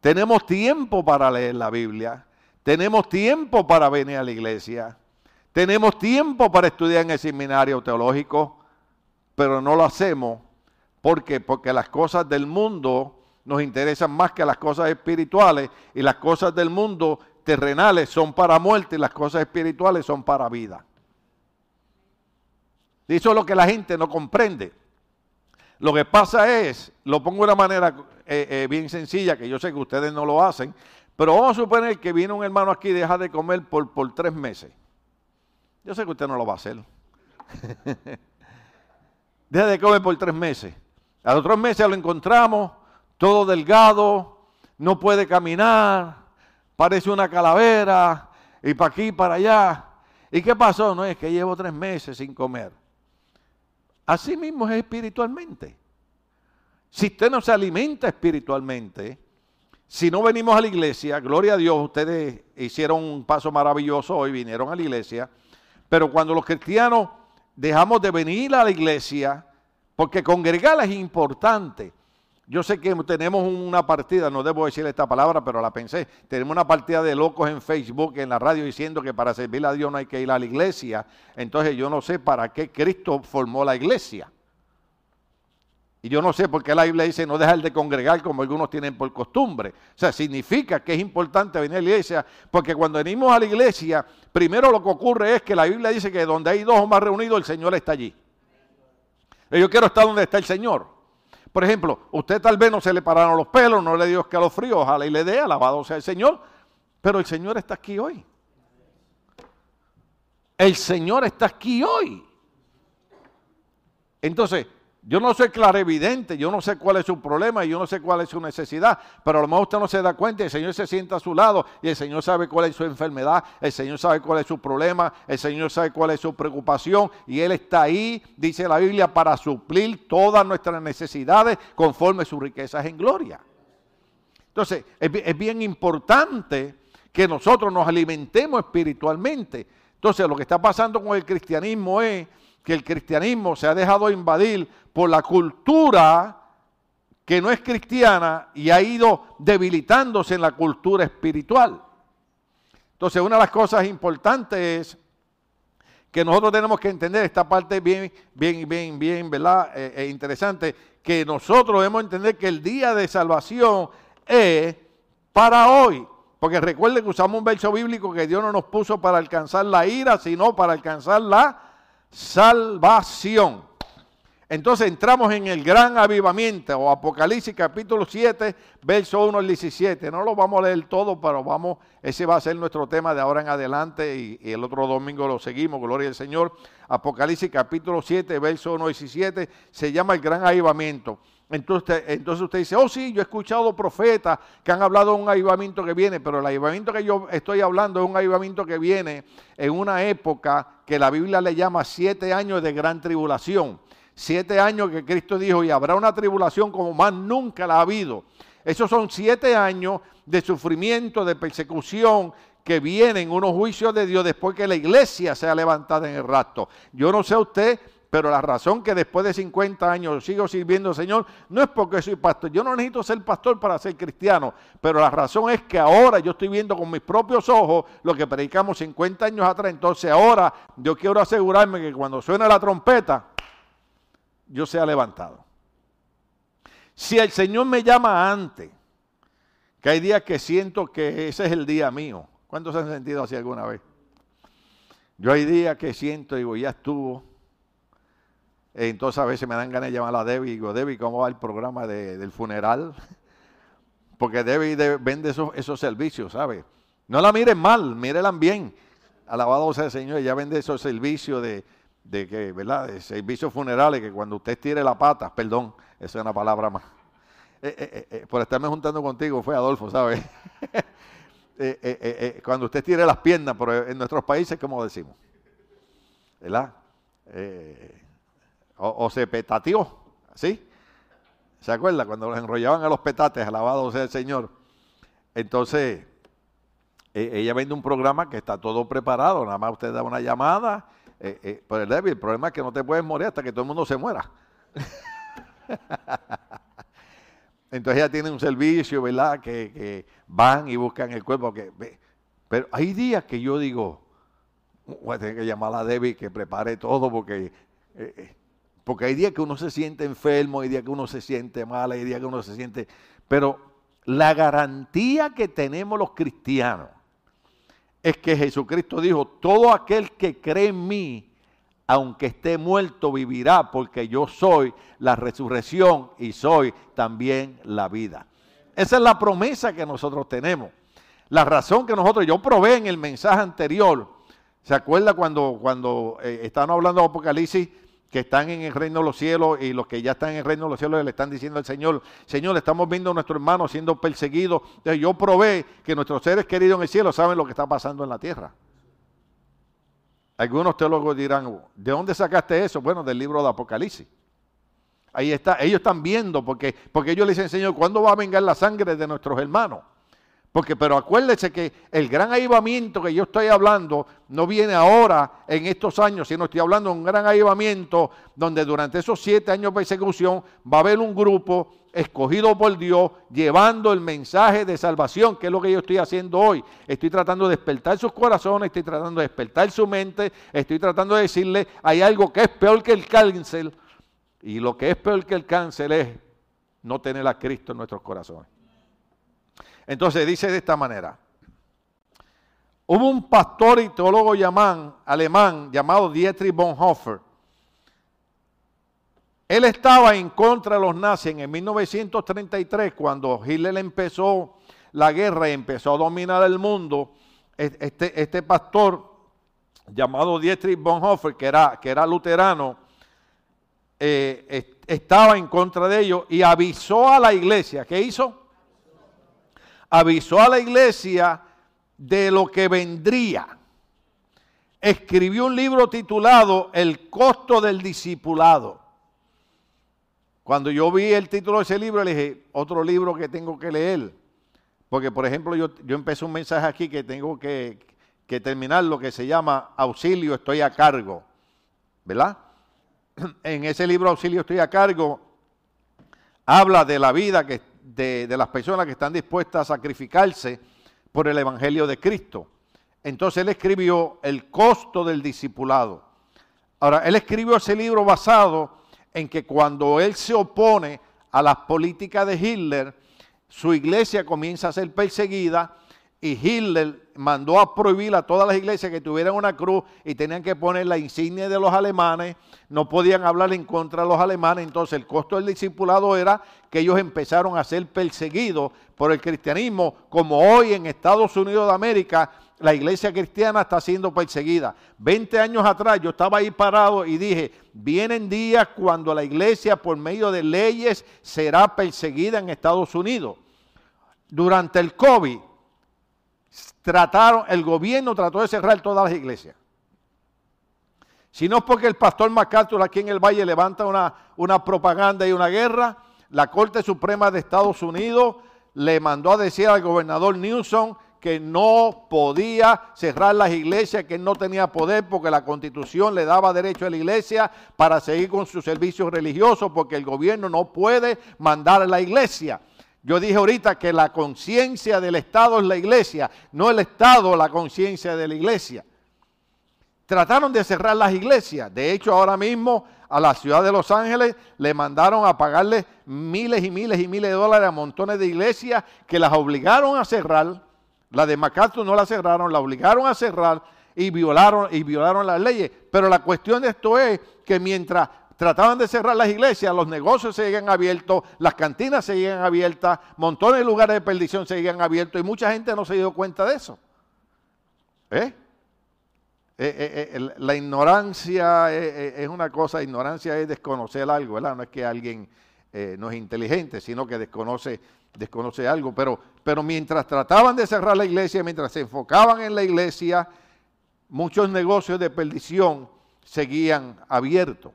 A: tenemos tiempo para leer la Biblia, tenemos tiempo para venir a la iglesia, tenemos tiempo para estudiar en el seminario teológico, pero no lo hacemos ¿Por qué? Porque las cosas del mundo nos interesan más que las cosas espirituales y las cosas del mundo terrenales son para muerte y las cosas espirituales son para vida. Y eso es lo que la gente no comprende. Lo que pasa es, lo pongo de una manera eh, eh, bien sencilla, que yo sé que ustedes no lo hacen, Pero vamos a suponer que viene un hermano aquí y deja de comer por, por tres meses. Yo sé que usted no lo va a hacer. deja de comer por tres meses. A los tres meses lo encontramos todo delgado, no puede caminar, parece una calavera, y para aquí para allá. ¿Y qué pasó? No es que llevo tres meses sin comer. Así mismo es espiritualmente. Si usted no se alimenta espiritualmente, si no venimos a la iglesia, gloria a Dios, ustedes hicieron un paso maravilloso hoy, vinieron a la iglesia, pero cuando los cristianos dejamos de venir a la iglesia, porque congregar es importante, yo sé que tenemos una partida, no debo decir esta palabra, pero la pensé. Tenemos una partida de locos en Facebook, en la radio, diciendo que para servir a Dios no hay que ir a la iglesia. Entonces yo no sé para qué Cristo formó la iglesia. Y yo no sé por qué la Biblia dice no dejar de congregar como algunos tienen por costumbre. O sea, significa que es importante venir a la iglesia, porque cuando venimos a la iglesia, primero lo que ocurre es que la Biblia dice que donde hay dos o más reunidos, el Señor está allí. Yo quiero estar donde está el Señor. Por ejemplo, usted tal vez no se le pararon los pelos, no le dio escalofrío, ojalá y le dé, alabado sea el Señor, pero el Señor está aquí hoy. El Señor está aquí hoy. Entonces, yo no soy clarevidente, yo no sé cuál es su problema y yo no sé cuál es su necesidad, pero a lo mejor usted no se da cuenta y el Señor se sienta a su lado y el Señor sabe cuál es su enfermedad, el Señor sabe cuál es su problema, el Señor sabe cuál es su preocupación y Él está ahí, dice la Biblia, para suplir todas nuestras necesidades conforme sus riquezas en gloria. Entonces, es bien importante que nosotros nos alimentemos espiritualmente. Entonces, lo que está pasando con el cristianismo es que el cristianismo se ha dejado invadir por la cultura que no es cristiana y ha ido debilitándose en la cultura espiritual. Entonces, una de las cosas importantes es que nosotros tenemos que entender esta parte bien, bien, bien, bien, ¿verdad? Eh, eh, interesante, que nosotros debemos entender que el día de salvación es para hoy. Porque recuerden que usamos un verso bíblico que Dios no nos puso para alcanzar la ira, sino para alcanzar la salvación. Entonces entramos en el gran avivamiento o Apocalipsis capítulo 7, verso 1 al 17. No lo vamos a leer todo, pero vamos, ese va a ser nuestro tema de ahora en adelante y, el otro domingo lo seguimos, gloria al Señor. Apocalipsis capítulo 7, verso 1 al 17, se llama el gran avivamiento. Entonces, entonces usted dice, oh sí, yo he escuchado profetas que han hablado de un avivamiento que viene, pero el avivamiento que yo estoy hablando es un avivamiento que viene en una época que la Biblia le llama siete años de gran tribulación. Siete años que Cristo dijo, y habrá una tribulación como más nunca la ha habido. Esos son siete años de sufrimiento, de persecución, que vienen unos juicios de Dios después que la iglesia sea levantada en el rapto. Yo no sé usted, pero la razón que después de 50 años sigo sirviendo al Señor no es porque soy pastor. Yo no necesito ser pastor para ser cristiano, pero la razón es que ahora yo estoy viendo con mis propios ojos lo que predicamos 50 años atrás. Entonces ahora yo quiero asegurarme que cuando suene la trompeta, yo sea levantado. Si el Señor me llama antes, que hay días que siento que ese es el día mío. ¿Cuántos se han sentido así alguna vez? Yo hay días que siento, digo, ya estuvo entonces a veces me dan ganas de llamar a Debbie y digo, Debbie, ¿cómo va el programa del funeral? Porque Debbie vende esos, servicios, ¿sabes? No la miren mal, mírenla bien. Alabado sea el Señor, ella vende esos servicios de, que, ¿verdad? De servicios funerales, que cuando usted tire la pata, perdón, esa es una palabra más. Eh, eh, eh, por estarme juntando contigo fue Adolfo, ¿sabes? cuando usted tire las piernas, pero en nuestros países, ¿cómo decimos? ¿Verdad? o, se petateó, ¿sí? ¿Se acuerda? Cuando los enrollaban a los petates, alabado sea el Señor. Entonces, ella vende un programa que está todo preparado, nada más usted da una llamada, eh, eh, el débil, el problema es que no te puedes morir hasta que todo el mundo se muera. Entonces ella tiene un servicio, ¿verdad? Que, van y buscan el cuerpo. Que, pero hay días que yo digo, voy a tener que llamar a Debbie que prepare todo porque eh, porque hay días que uno se siente enfermo, hay días que uno se siente mal, hay días que uno se siente... Pero la garantía que tenemos los cristianos es que Jesucristo dijo, todo aquel que cree en mí, aunque esté muerto, vivirá, porque yo soy la resurrección y soy también la vida. Esa es la promesa que nosotros tenemos. La razón que nosotros, yo probé en el mensaje anterior, ¿se acuerda cuando, cuando eh, estaban hablando de Apocalipsis? Que están en el reino de los cielos y los que ya están en el reino de los cielos le están diciendo al Señor, Señor, estamos viendo a nuestro hermano siendo perseguido. Yo probé que nuestros seres queridos en el cielo saben lo que está pasando en la tierra. Algunos teólogos dirán, ¿de dónde sacaste eso? Bueno, del libro de Apocalipsis. Ahí está, ellos están viendo, porque, porque ellos les dicen, Señor, ¿cuándo va a vengar la sangre de nuestros hermanos? Porque, pero acuérdese que el gran avivamiento que yo estoy hablando no viene ahora en estos años, sino estoy hablando de un gran avivamiento donde durante esos siete años de persecución va a haber un grupo escogido por Dios llevando el mensaje de salvación, que es lo que yo estoy haciendo hoy. Estoy tratando de despertar sus corazones, estoy tratando de despertar su mente, estoy tratando de decirle, hay algo que es peor que el cáncer, y lo que es peor que el cáncer es no tener a Cristo en nuestros corazones. Entonces dice de esta manera. Hubo un pastor y teólogo alemán llamado Dietrich Bonhoeffer. Él estaba en contra de los nazis en 1933 cuando Hitler empezó la guerra y empezó a dominar el mundo. Este, este pastor llamado Dietrich Bonhoeffer, que era, que era luterano, eh, estaba en contra de ellos y avisó a la iglesia. ¿Qué hizo? Avisó a la iglesia de lo que vendría. Escribió un libro titulado El costo del discipulado. Cuando yo vi el título de ese libro, le dije, otro libro que tengo que leer. Porque, por ejemplo, yo, yo empecé un mensaje aquí que tengo que, que terminar lo que se llama Auxilio, estoy a cargo. ¿Verdad? En ese libro Auxilio, estoy a cargo, habla de la vida que de, las personas que están dispuestas a sacrificarse por el Evangelio de Cristo. Entonces él escribió El costo del discipulado. Ahora, él escribió ese libro basado en que cuando él se opone a las políticas de Hitler, su iglesia comienza a ser perseguida y Hitler mandó a prohibir a todas las iglesias que tuvieran una cruz y tenían que poner la insignia de los alemanes, no podían hablar en contra de los alemanes, entonces el costo del discipulado era que ellos empezaron a ser perseguidos por el cristianismo, como hoy en Estados Unidos de América la iglesia cristiana está siendo perseguida. Veinte años atrás yo estaba ahí parado y dije, vienen días cuando la iglesia por medio de leyes será perseguida en Estados Unidos. Durante el COVID, trataron, el gobierno trató de cerrar todas las iglesias. Si no es porque el pastor MacArthur aquí en el Valle levanta una, una propaganda y una guerra, la Corte Suprema de Estados Unidos le mandó a decir al gobernador Newsom que no podía cerrar las iglesias, que no tenía poder porque la constitución le daba derecho a la iglesia para seguir con sus servicios religiosos, porque el gobierno no puede mandar a la iglesia. Yo dije ahorita que la conciencia del Estado es la iglesia, no el Estado la conciencia de la iglesia. Trataron de cerrar las iglesias. De hecho, ahora mismo a la ciudad de Los Ángeles le mandaron a pagarle miles y miles y miles de dólares a montones de iglesias que las obligaron a cerrar. La de MacArthur no la cerraron, la obligaron a cerrar y violaron, y violaron las leyes. Pero la cuestión de esto es que mientras trataban de cerrar las iglesias, los negocios seguían abiertos, las cantinas seguían abiertas, montones de lugares de perdición seguían abiertos y mucha gente no se dio cuenta de eso. ¿Eh? Eh, eh, la ignorancia es una cosa, ignorancia es desconocer algo, ¿verdad? No es que alguien no es inteligente, sino que desconoce, desconoce algo. Pero, pero mientras trataban de cerrar la iglesia, mientras se enfocaban en la iglesia, muchos negocios de perdición seguían abiertos.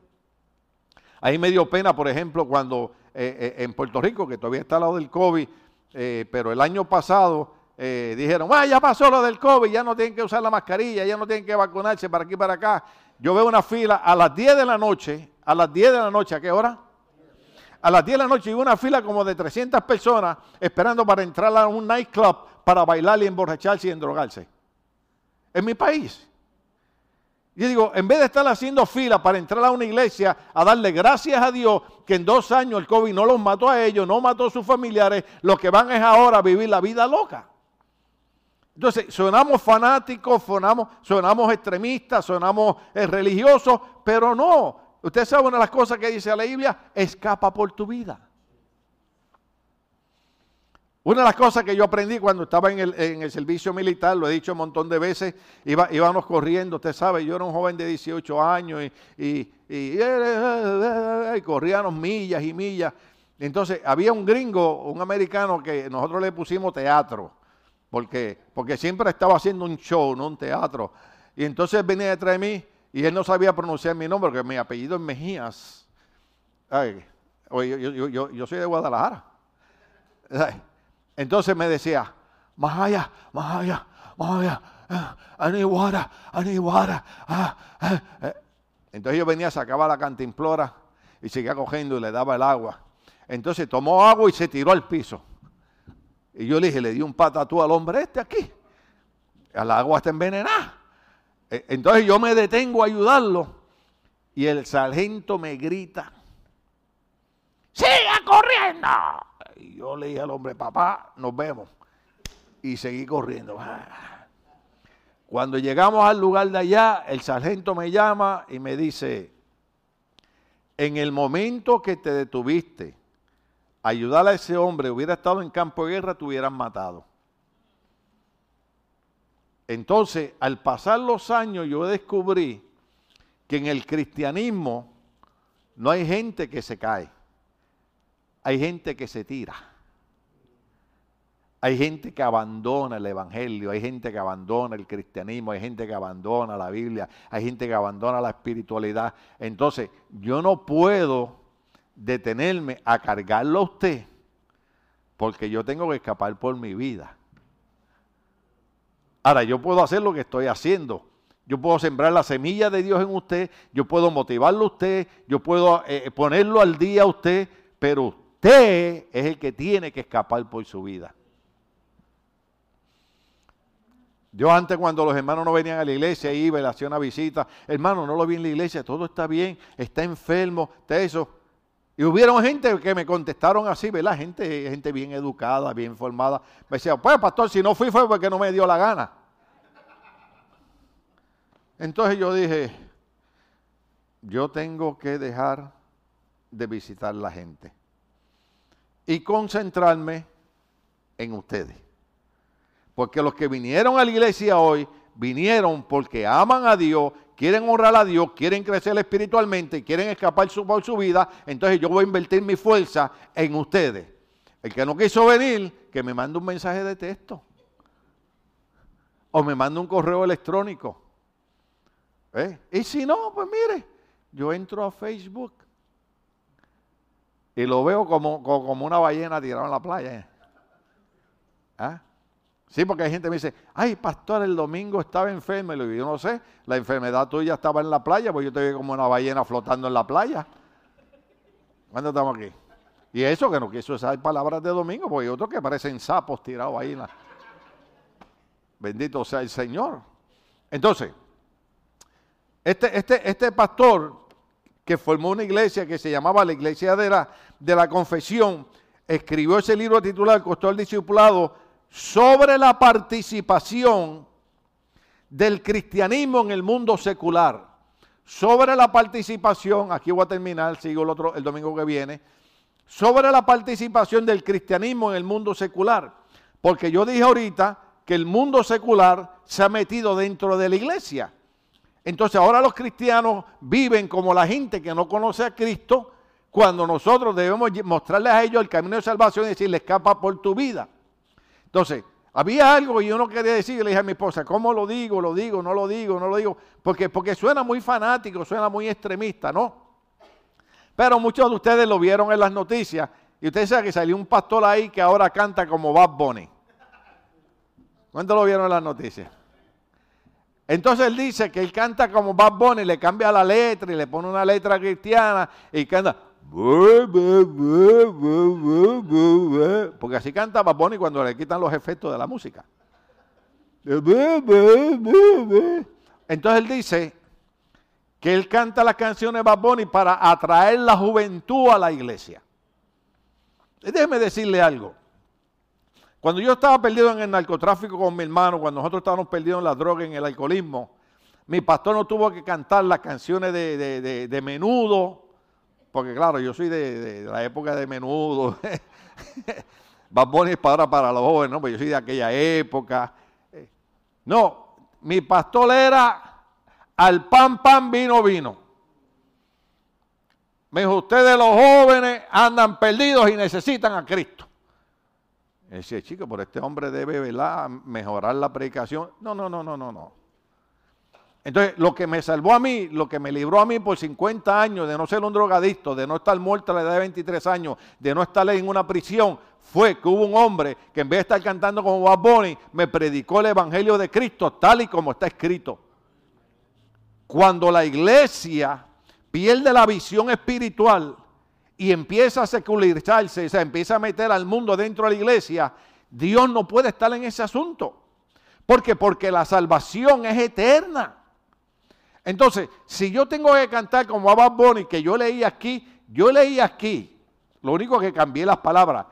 A: Ahí me dio pena, por ejemplo, cuando eh, eh, en Puerto Rico, que todavía está al lado del COVID, eh, pero el año pasado dijeron, ah, ya pasó lo del COVID, ya no tienen que usar la mascarilla, ya no tienen que vacunarse para aquí para acá. Yo veo una fila a las 10 de la noche, a las 10 de la noche, ¿a qué hora? A las 10 de la noche y una fila como de 300 personas esperando para entrar a un nightclub para bailar y emborracharse y endrogarse. En mi país. Yo digo, en vez de estar haciendo fila para entrar a una iglesia a darle gracias a Dios que en dos años el COVID no los mató a ellos, no mató a sus familiares, lo que van es ahora a vivir la vida loca. Entonces, sonamos fanáticos, sonamos, sonamos extremistas, sonamos eh, religiosos, pero no. Usted sabe una de las cosas que dice la Biblia, escapa por tu vida. Una de las cosas que yo aprendí cuando estaba en el, servicio militar, lo he dicho un montón de veces, íbamos corriendo, usted sabe, yo era un joven de 18 años y, corríamos millas y millas. Entonces había un gringo, un americano que nosotros le pusimos teatro, porque, porque siempre estaba haciendo un show, no un teatro. Y entonces venía detrás de mí y él no sabía pronunciar mi nombre, porque mi apellido es Mejías. Ay, yo, yo, soy de Guadalajara. Entonces me decía, allá, más allá, I need water, I need water. Ah, ah, eh". Entonces yo venía, sacaba la cantimplora y seguía cogiendo y le daba el agua. Entonces tomó agua y se tiró al piso. Y yo le dije, le di un patatú al hombre este aquí. El agua está envenenada. E, entonces yo me detengo a ayudarlo y el sargento me grita, ¡siga corriendo! Yo le dije al hombre, papá, nos vemos. Y seguí corriendo. Cuando llegamos al lugar de allá, el sargento me llama y me dice, en el momento que te detuviste, ayudar a ese hombre, hubiera estado en campo de guerra, te hubieran matado. Entonces, al pasar los años, yo descubrí que en el cristianismo no hay gente que se cae, hay gente que se tira. Hay gente que abandona el Evangelio, hay gente que abandona el cristianismo, hay gente que abandona la Biblia, hay gente que abandona la espiritualidad. Entonces, yo no puedo detenerme a cargarlo a usted porque yo tengo que escapar por mi vida. Ahora, yo puedo hacer lo que estoy haciendo. Yo puedo sembrar la semilla de Dios en usted, yo puedo motivarlo a usted, yo puedo eh, ponerlo al día a usted, pero usted es el que tiene que escapar por su vida. Yo antes cuando los hermanos no venían a la iglesia, iba y le hacía una visita, hermano, no lo vi en la iglesia, todo está bien, está enfermo, está eso. Y hubieron gente que me contestaron así, ¿verdad? Gente, gente bien educada, bien formada. Me decía, pues pastor, si no fui fue porque no me dio la gana. Entonces yo dije, yo tengo que dejar de visitar la gente y concentrarme en ustedes. Porque los que vinieron a la iglesia hoy vinieron porque aman a Dios, quieren honrar a Dios, quieren crecer espiritualmente, quieren escapar su, por su vida, entonces yo voy a invertir mi fuerza en ustedes. El que no quiso venir, que me mande un mensaje de texto. O me mande un correo electrónico. ¿Eh? Y si no, pues mire, yo entro a Facebook y lo veo como, como una ballena tirada en la playa. ¿Ah? Sí, porque hay gente que me dice, ay, pastor, el domingo estaba enfermo. Y digo, yo no sé, la enfermedad tuya estaba en la playa, pues yo te veo como una ballena flotando en la playa. ¿Cuándo estamos aquí? Y eso que no quiso usar palabras de domingo, porque hay otros que parecen sapos tirados ahí. En la... Bendito sea el Señor. Entonces, este, este, este pastor que formó una iglesia que se llamaba la Iglesia de la, de la Confesión, escribió ese libro titulado Costó el Discipulado sobre la participación del cristianismo en el mundo secular. Sobre la participación, aquí voy a terminar, sigo el, otro, el domingo que viene, sobre la participación del cristianismo en el mundo secular. Porque yo dije ahorita que el mundo secular se ha metido dentro de la iglesia. Entonces ahora los cristianos viven como la gente que no conoce a Cristo, cuando nosotros debemos mostrarles a ellos el camino de salvación y decirle, escapa por tu vida. Entonces, había algo que yo no quería decir, le dije a mi esposa, ¿cómo lo digo? ¿Lo digo? ¿No lo digo? ¿No lo digo? Porque, porque suena muy fanático, suena muy extremista, ¿no? Pero muchos de ustedes lo vieron en las noticias y ustedes saben que salió un pastor ahí que ahora canta como Bad Bunny. ¿Cuántos lo vieron en las noticias? Entonces él dice que él canta como Bad Bunny, le cambia la letra y le pone una letra cristiana y canta porque así canta Baboni cuando le quitan los efectos de la música. Entonces él dice que él canta las canciones de Baboni para atraer la juventud a la iglesia. déjeme decirle algo. Cuando yo estaba perdido en el narcotráfico con mi hermano, cuando nosotros estábamos perdidos en la droga, en el alcoholismo, mi pastor no tuvo que cantar las canciones de, de menudo porque claro, yo soy de, la época de menudo. Bad Bunny es para, para los jóvenes, no, pues yo soy de aquella época. Eh, no, mi pastor era al pan, pan, vino, vino. Me dijo, ustedes los jóvenes andan perdidos y necesitan a Cristo. Y decía, chico, pero este hombre debe mejorar la predicación. No, no, no, no, no, no. Entonces, lo que me salvó a mí, lo que me libró a mí por 50 años de no ser un drogadicto, de no estar muerto a la edad de 23 años, de no estar en una prisión, fue que hubo un hombre que en vez de estar cantando como Bad Bunny, me predicó el Evangelio de Cristo tal y como está escrito. Cuando la iglesia pierde la visión espiritual y empieza a secularizarse, o sea, empieza a meter al mundo dentro de la iglesia, Dios no puede estar en ese asunto. ¿Por qué? Porque la salvación es eterna. Entonces, si yo tengo que cantar como a Bad Bunny, que yo leí aquí, yo leí aquí, lo único que cambié las palabras,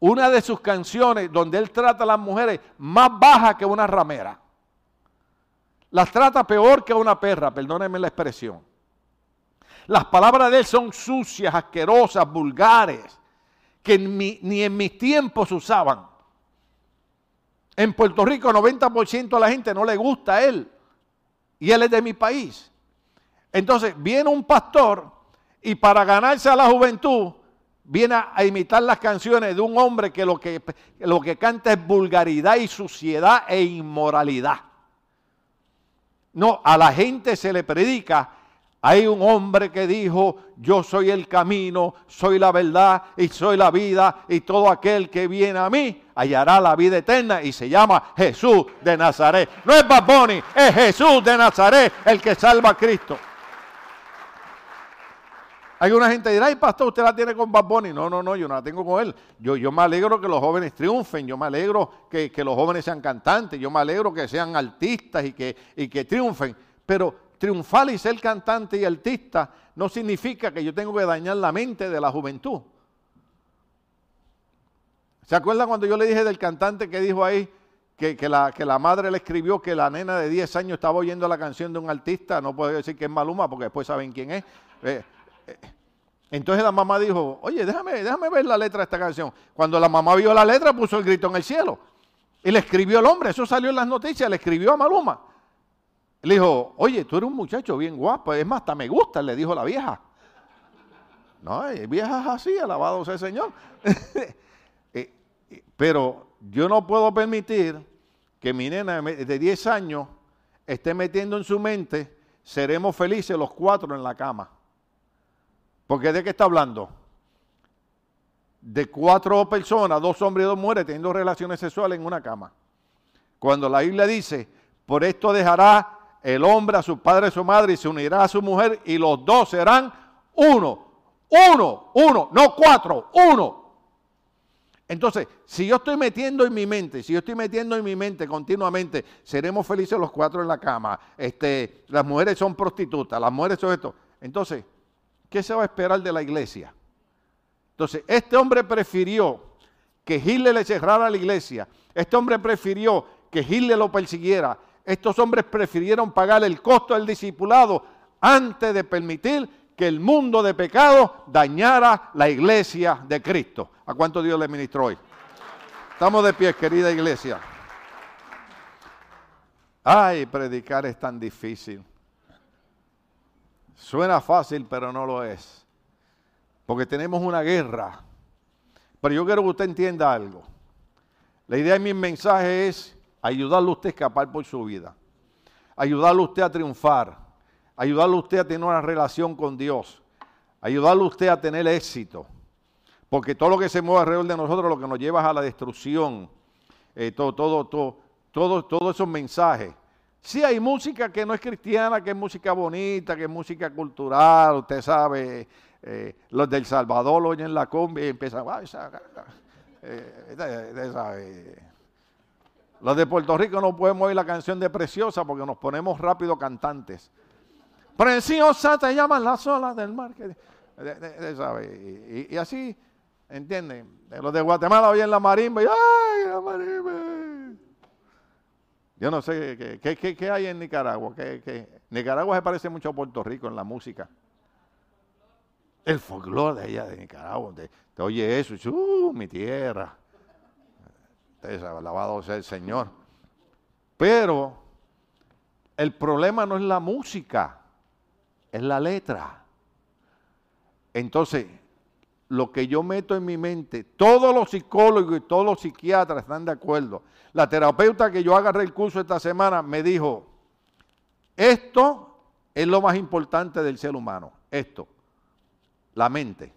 A: una de sus canciones donde él trata a las mujeres más baja que una ramera. Las trata peor que una perra, perdónenme la expresión. Las palabras de él son sucias, asquerosas, vulgares, que ni en mis tiempos usaban. En Puerto Rico 90% de la gente no le gusta a él y él es de mi país. Entonces viene un pastor y para ganarse a la juventud viene a imitar las canciones de un hombre que lo que, lo que canta es vulgaridad y suciedad e inmoralidad. No, a la gente se le predica hay un hombre que dijo, yo soy el camino, soy la verdad y soy la vida y todo aquel que viene a mí hallará la vida eterna y se llama Jesús de Nazaret. No es Baboni, es Jesús de Nazaret el que salva a Cristo. Hay una gente que dirá, ay pastor, usted la tiene con Baboni. No, no, no, yo no la tengo con él. Yo, yo me alegro que los jóvenes triunfen, yo me alegro que, los jóvenes sean cantantes, yo me alegro que sean artistas y que, y que triunfen. Pero triunfar y ser cantante y artista no significa que yo tengo que dañar la mente de la juventud. ¿Se acuerdan cuando yo le dije del cantante que dijo ahí que, la, que la madre le escribió que la nena de 10 años estaba oyendo la canción de un artista? No puedo decir que es Maluma porque después saben quién es. Eh, eh, entonces la mamá dijo, oye, déjame, déjame ver la letra de esta canción. Cuando la mamá vio la letra puso el grito en el cielo. Y le escribió el hombre, eso salió en las noticias, le escribió a Maluma. Le dijo, oye, tú eres un muchacho bien guapo, es más, hasta me gusta, le dijo la vieja. No, vieja es así, alabado sea el Señor. Eh, eh, pero yo no puedo permitir que mi nena de 10 años esté metiendo en su mente, seremos felices los cuatro en la cama. Porque de qué está hablando? De cuatro personas, dos hombres y dos mujeres teniendo relaciones sexuales en una cama. Cuando la Biblia dice, por esto dejará el hombre a su padre y su madre y se unirá a su mujer y los dos serán uno. Uno, uno, no cuatro, uno. Entonces, si yo estoy metiendo en mi mente, si yo estoy metiendo en mi mente continuamente, seremos felices los cuatro en la cama, este, las mujeres son prostitutas, las mujeres son esto. Entonces, ¿qué se va a esperar de la iglesia? Entonces, este hombre prefirió que Hitler le cerrara la iglesia, este hombre prefirió que Hitler lo persiguiera, estos hombres prefirieron pagar el costo del discipulado antes de permitir que el mundo de pecado dañara la iglesia de Cristo. ¿A cuánto Dios le ministró hoy? Estamos de pie, querida iglesia. Ay, predicar es tan difícil. Suena fácil, pero no lo es. Porque tenemos una guerra. Pero yo quiero que usted entienda algo. La idea de mi mensaje es ayudarle a usted a escapar por su vida, ayudarle a usted a triunfar, ayudarle a usted a tener una relación con Dios, ayudarle a usted a tener éxito. Porque todo lo que se mueve alrededor de nosotros lo que nos lleva es a la destrucción. Eh, todo, todo, todo, todo, todos esos mensajes. Sí hay música que no es cristiana, que es música bonita, que es música cultural, usted sabe, eh, los del Salvador lo oyen la combi y empiezan, ah, esa, eh, los de Puerto Rico no podemos oír la canción de Preciosa porque nos ponemos rápido cantantes. Preciosa te llaman las olas del mar. y, así, ¿entienden? Los de Guatemala oyen la marimba y ¡ay, la marimba! Yo no sé qué, hay en Nicaragua. Nicaragua se parece mucho a Puerto Rico en la música. El folclore de allá de Nicaragua. Te, oye eso, uh, mi tierra. Ustedes alabado sea el Señor. Pero el problema no es la música, es la letra. Entonces, lo que yo meto en mi mente, todos los psicólogos y todos los psiquiatras están de acuerdo. La terapeuta que yo agarré el curso esta semana me dijo, esto es lo más importante del ser humano, esto, la mente.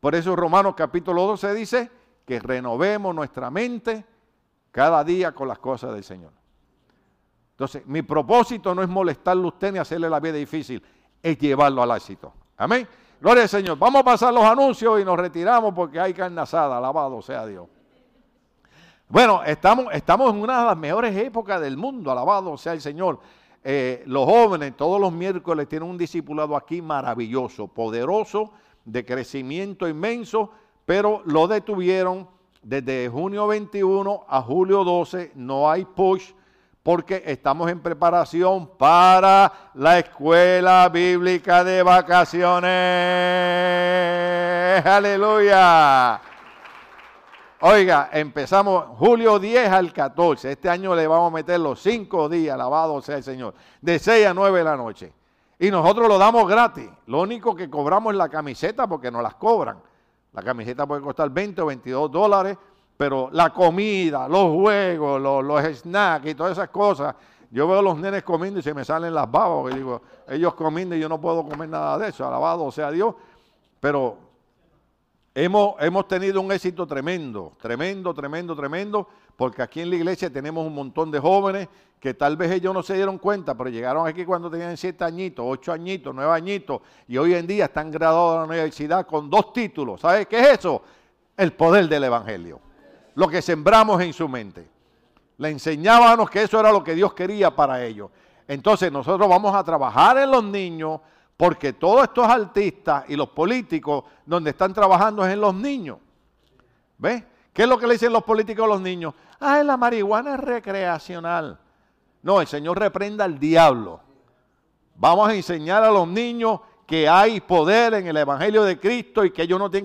A: Por eso Romanos capítulo 12 dice que renovemos nuestra mente cada día con las cosas del Señor. Entonces, mi propósito no es molestarle a usted ni hacerle la vida difícil, es llevarlo al éxito. Amén. Gloria al Señor. Vamos a pasar los anuncios y nos retiramos porque hay carne asada. Alabado sea Dios. Bueno, estamos, estamos en una de las mejores épocas del mundo. Alabado sea el Señor. Eh, los jóvenes todos los miércoles tienen un discipulado aquí maravilloso, poderoso, de crecimiento inmenso, pero lo detuvieron desde junio 21 a julio 12. No hay push porque estamos en preparación para la escuela bíblica de vacaciones. Aleluya. Oiga, empezamos julio 10 al 14. Este año le vamos a meter los cinco días, alabado sea el Señor, de 6 a 9 de la noche. Y nosotros lo damos gratis. Lo único que cobramos es la camiseta porque nos las cobran. La camiseta puede costar 20 o 22 dólares pero la comida, los juegos, los, snacks y todas esas cosas, yo veo a los nenes comiendo y se me salen las babas, y digo, ellos comiendo y yo no puedo comer nada de eso, alabado sea Dios, pero hemos, hemos tenido un éxito tremendo, tremendo, tremendo, tremendo, porque aquí en la iglesia tenemos un montón de jóvenes que tal vez ellos no se dieron cuenta, pero llegaron aquí cuando tenían siete añitos, ocho añitos, nueve añitos, y hoy en día están graduados de la universidad con dos títulos. ¿Sabes qué es eso? El poder del Evangelio lo que sembramos en su mente. Le enseñábamos que eso era lo que Dios quería para ellos. Entonces nosotros vamos a trabajar en los niños porque todos estos artistas y los políticos donde están trabajando es en los niños. ¿Ves? ¿Qué es lo que le dicen los políticos a los niños? Ah, la marihuana es recreacional. No, el Señor reprenda al diablo. Vamos a enseñar a los niños que hay poder en el Evangelio de Cristo y que ellos no tienen que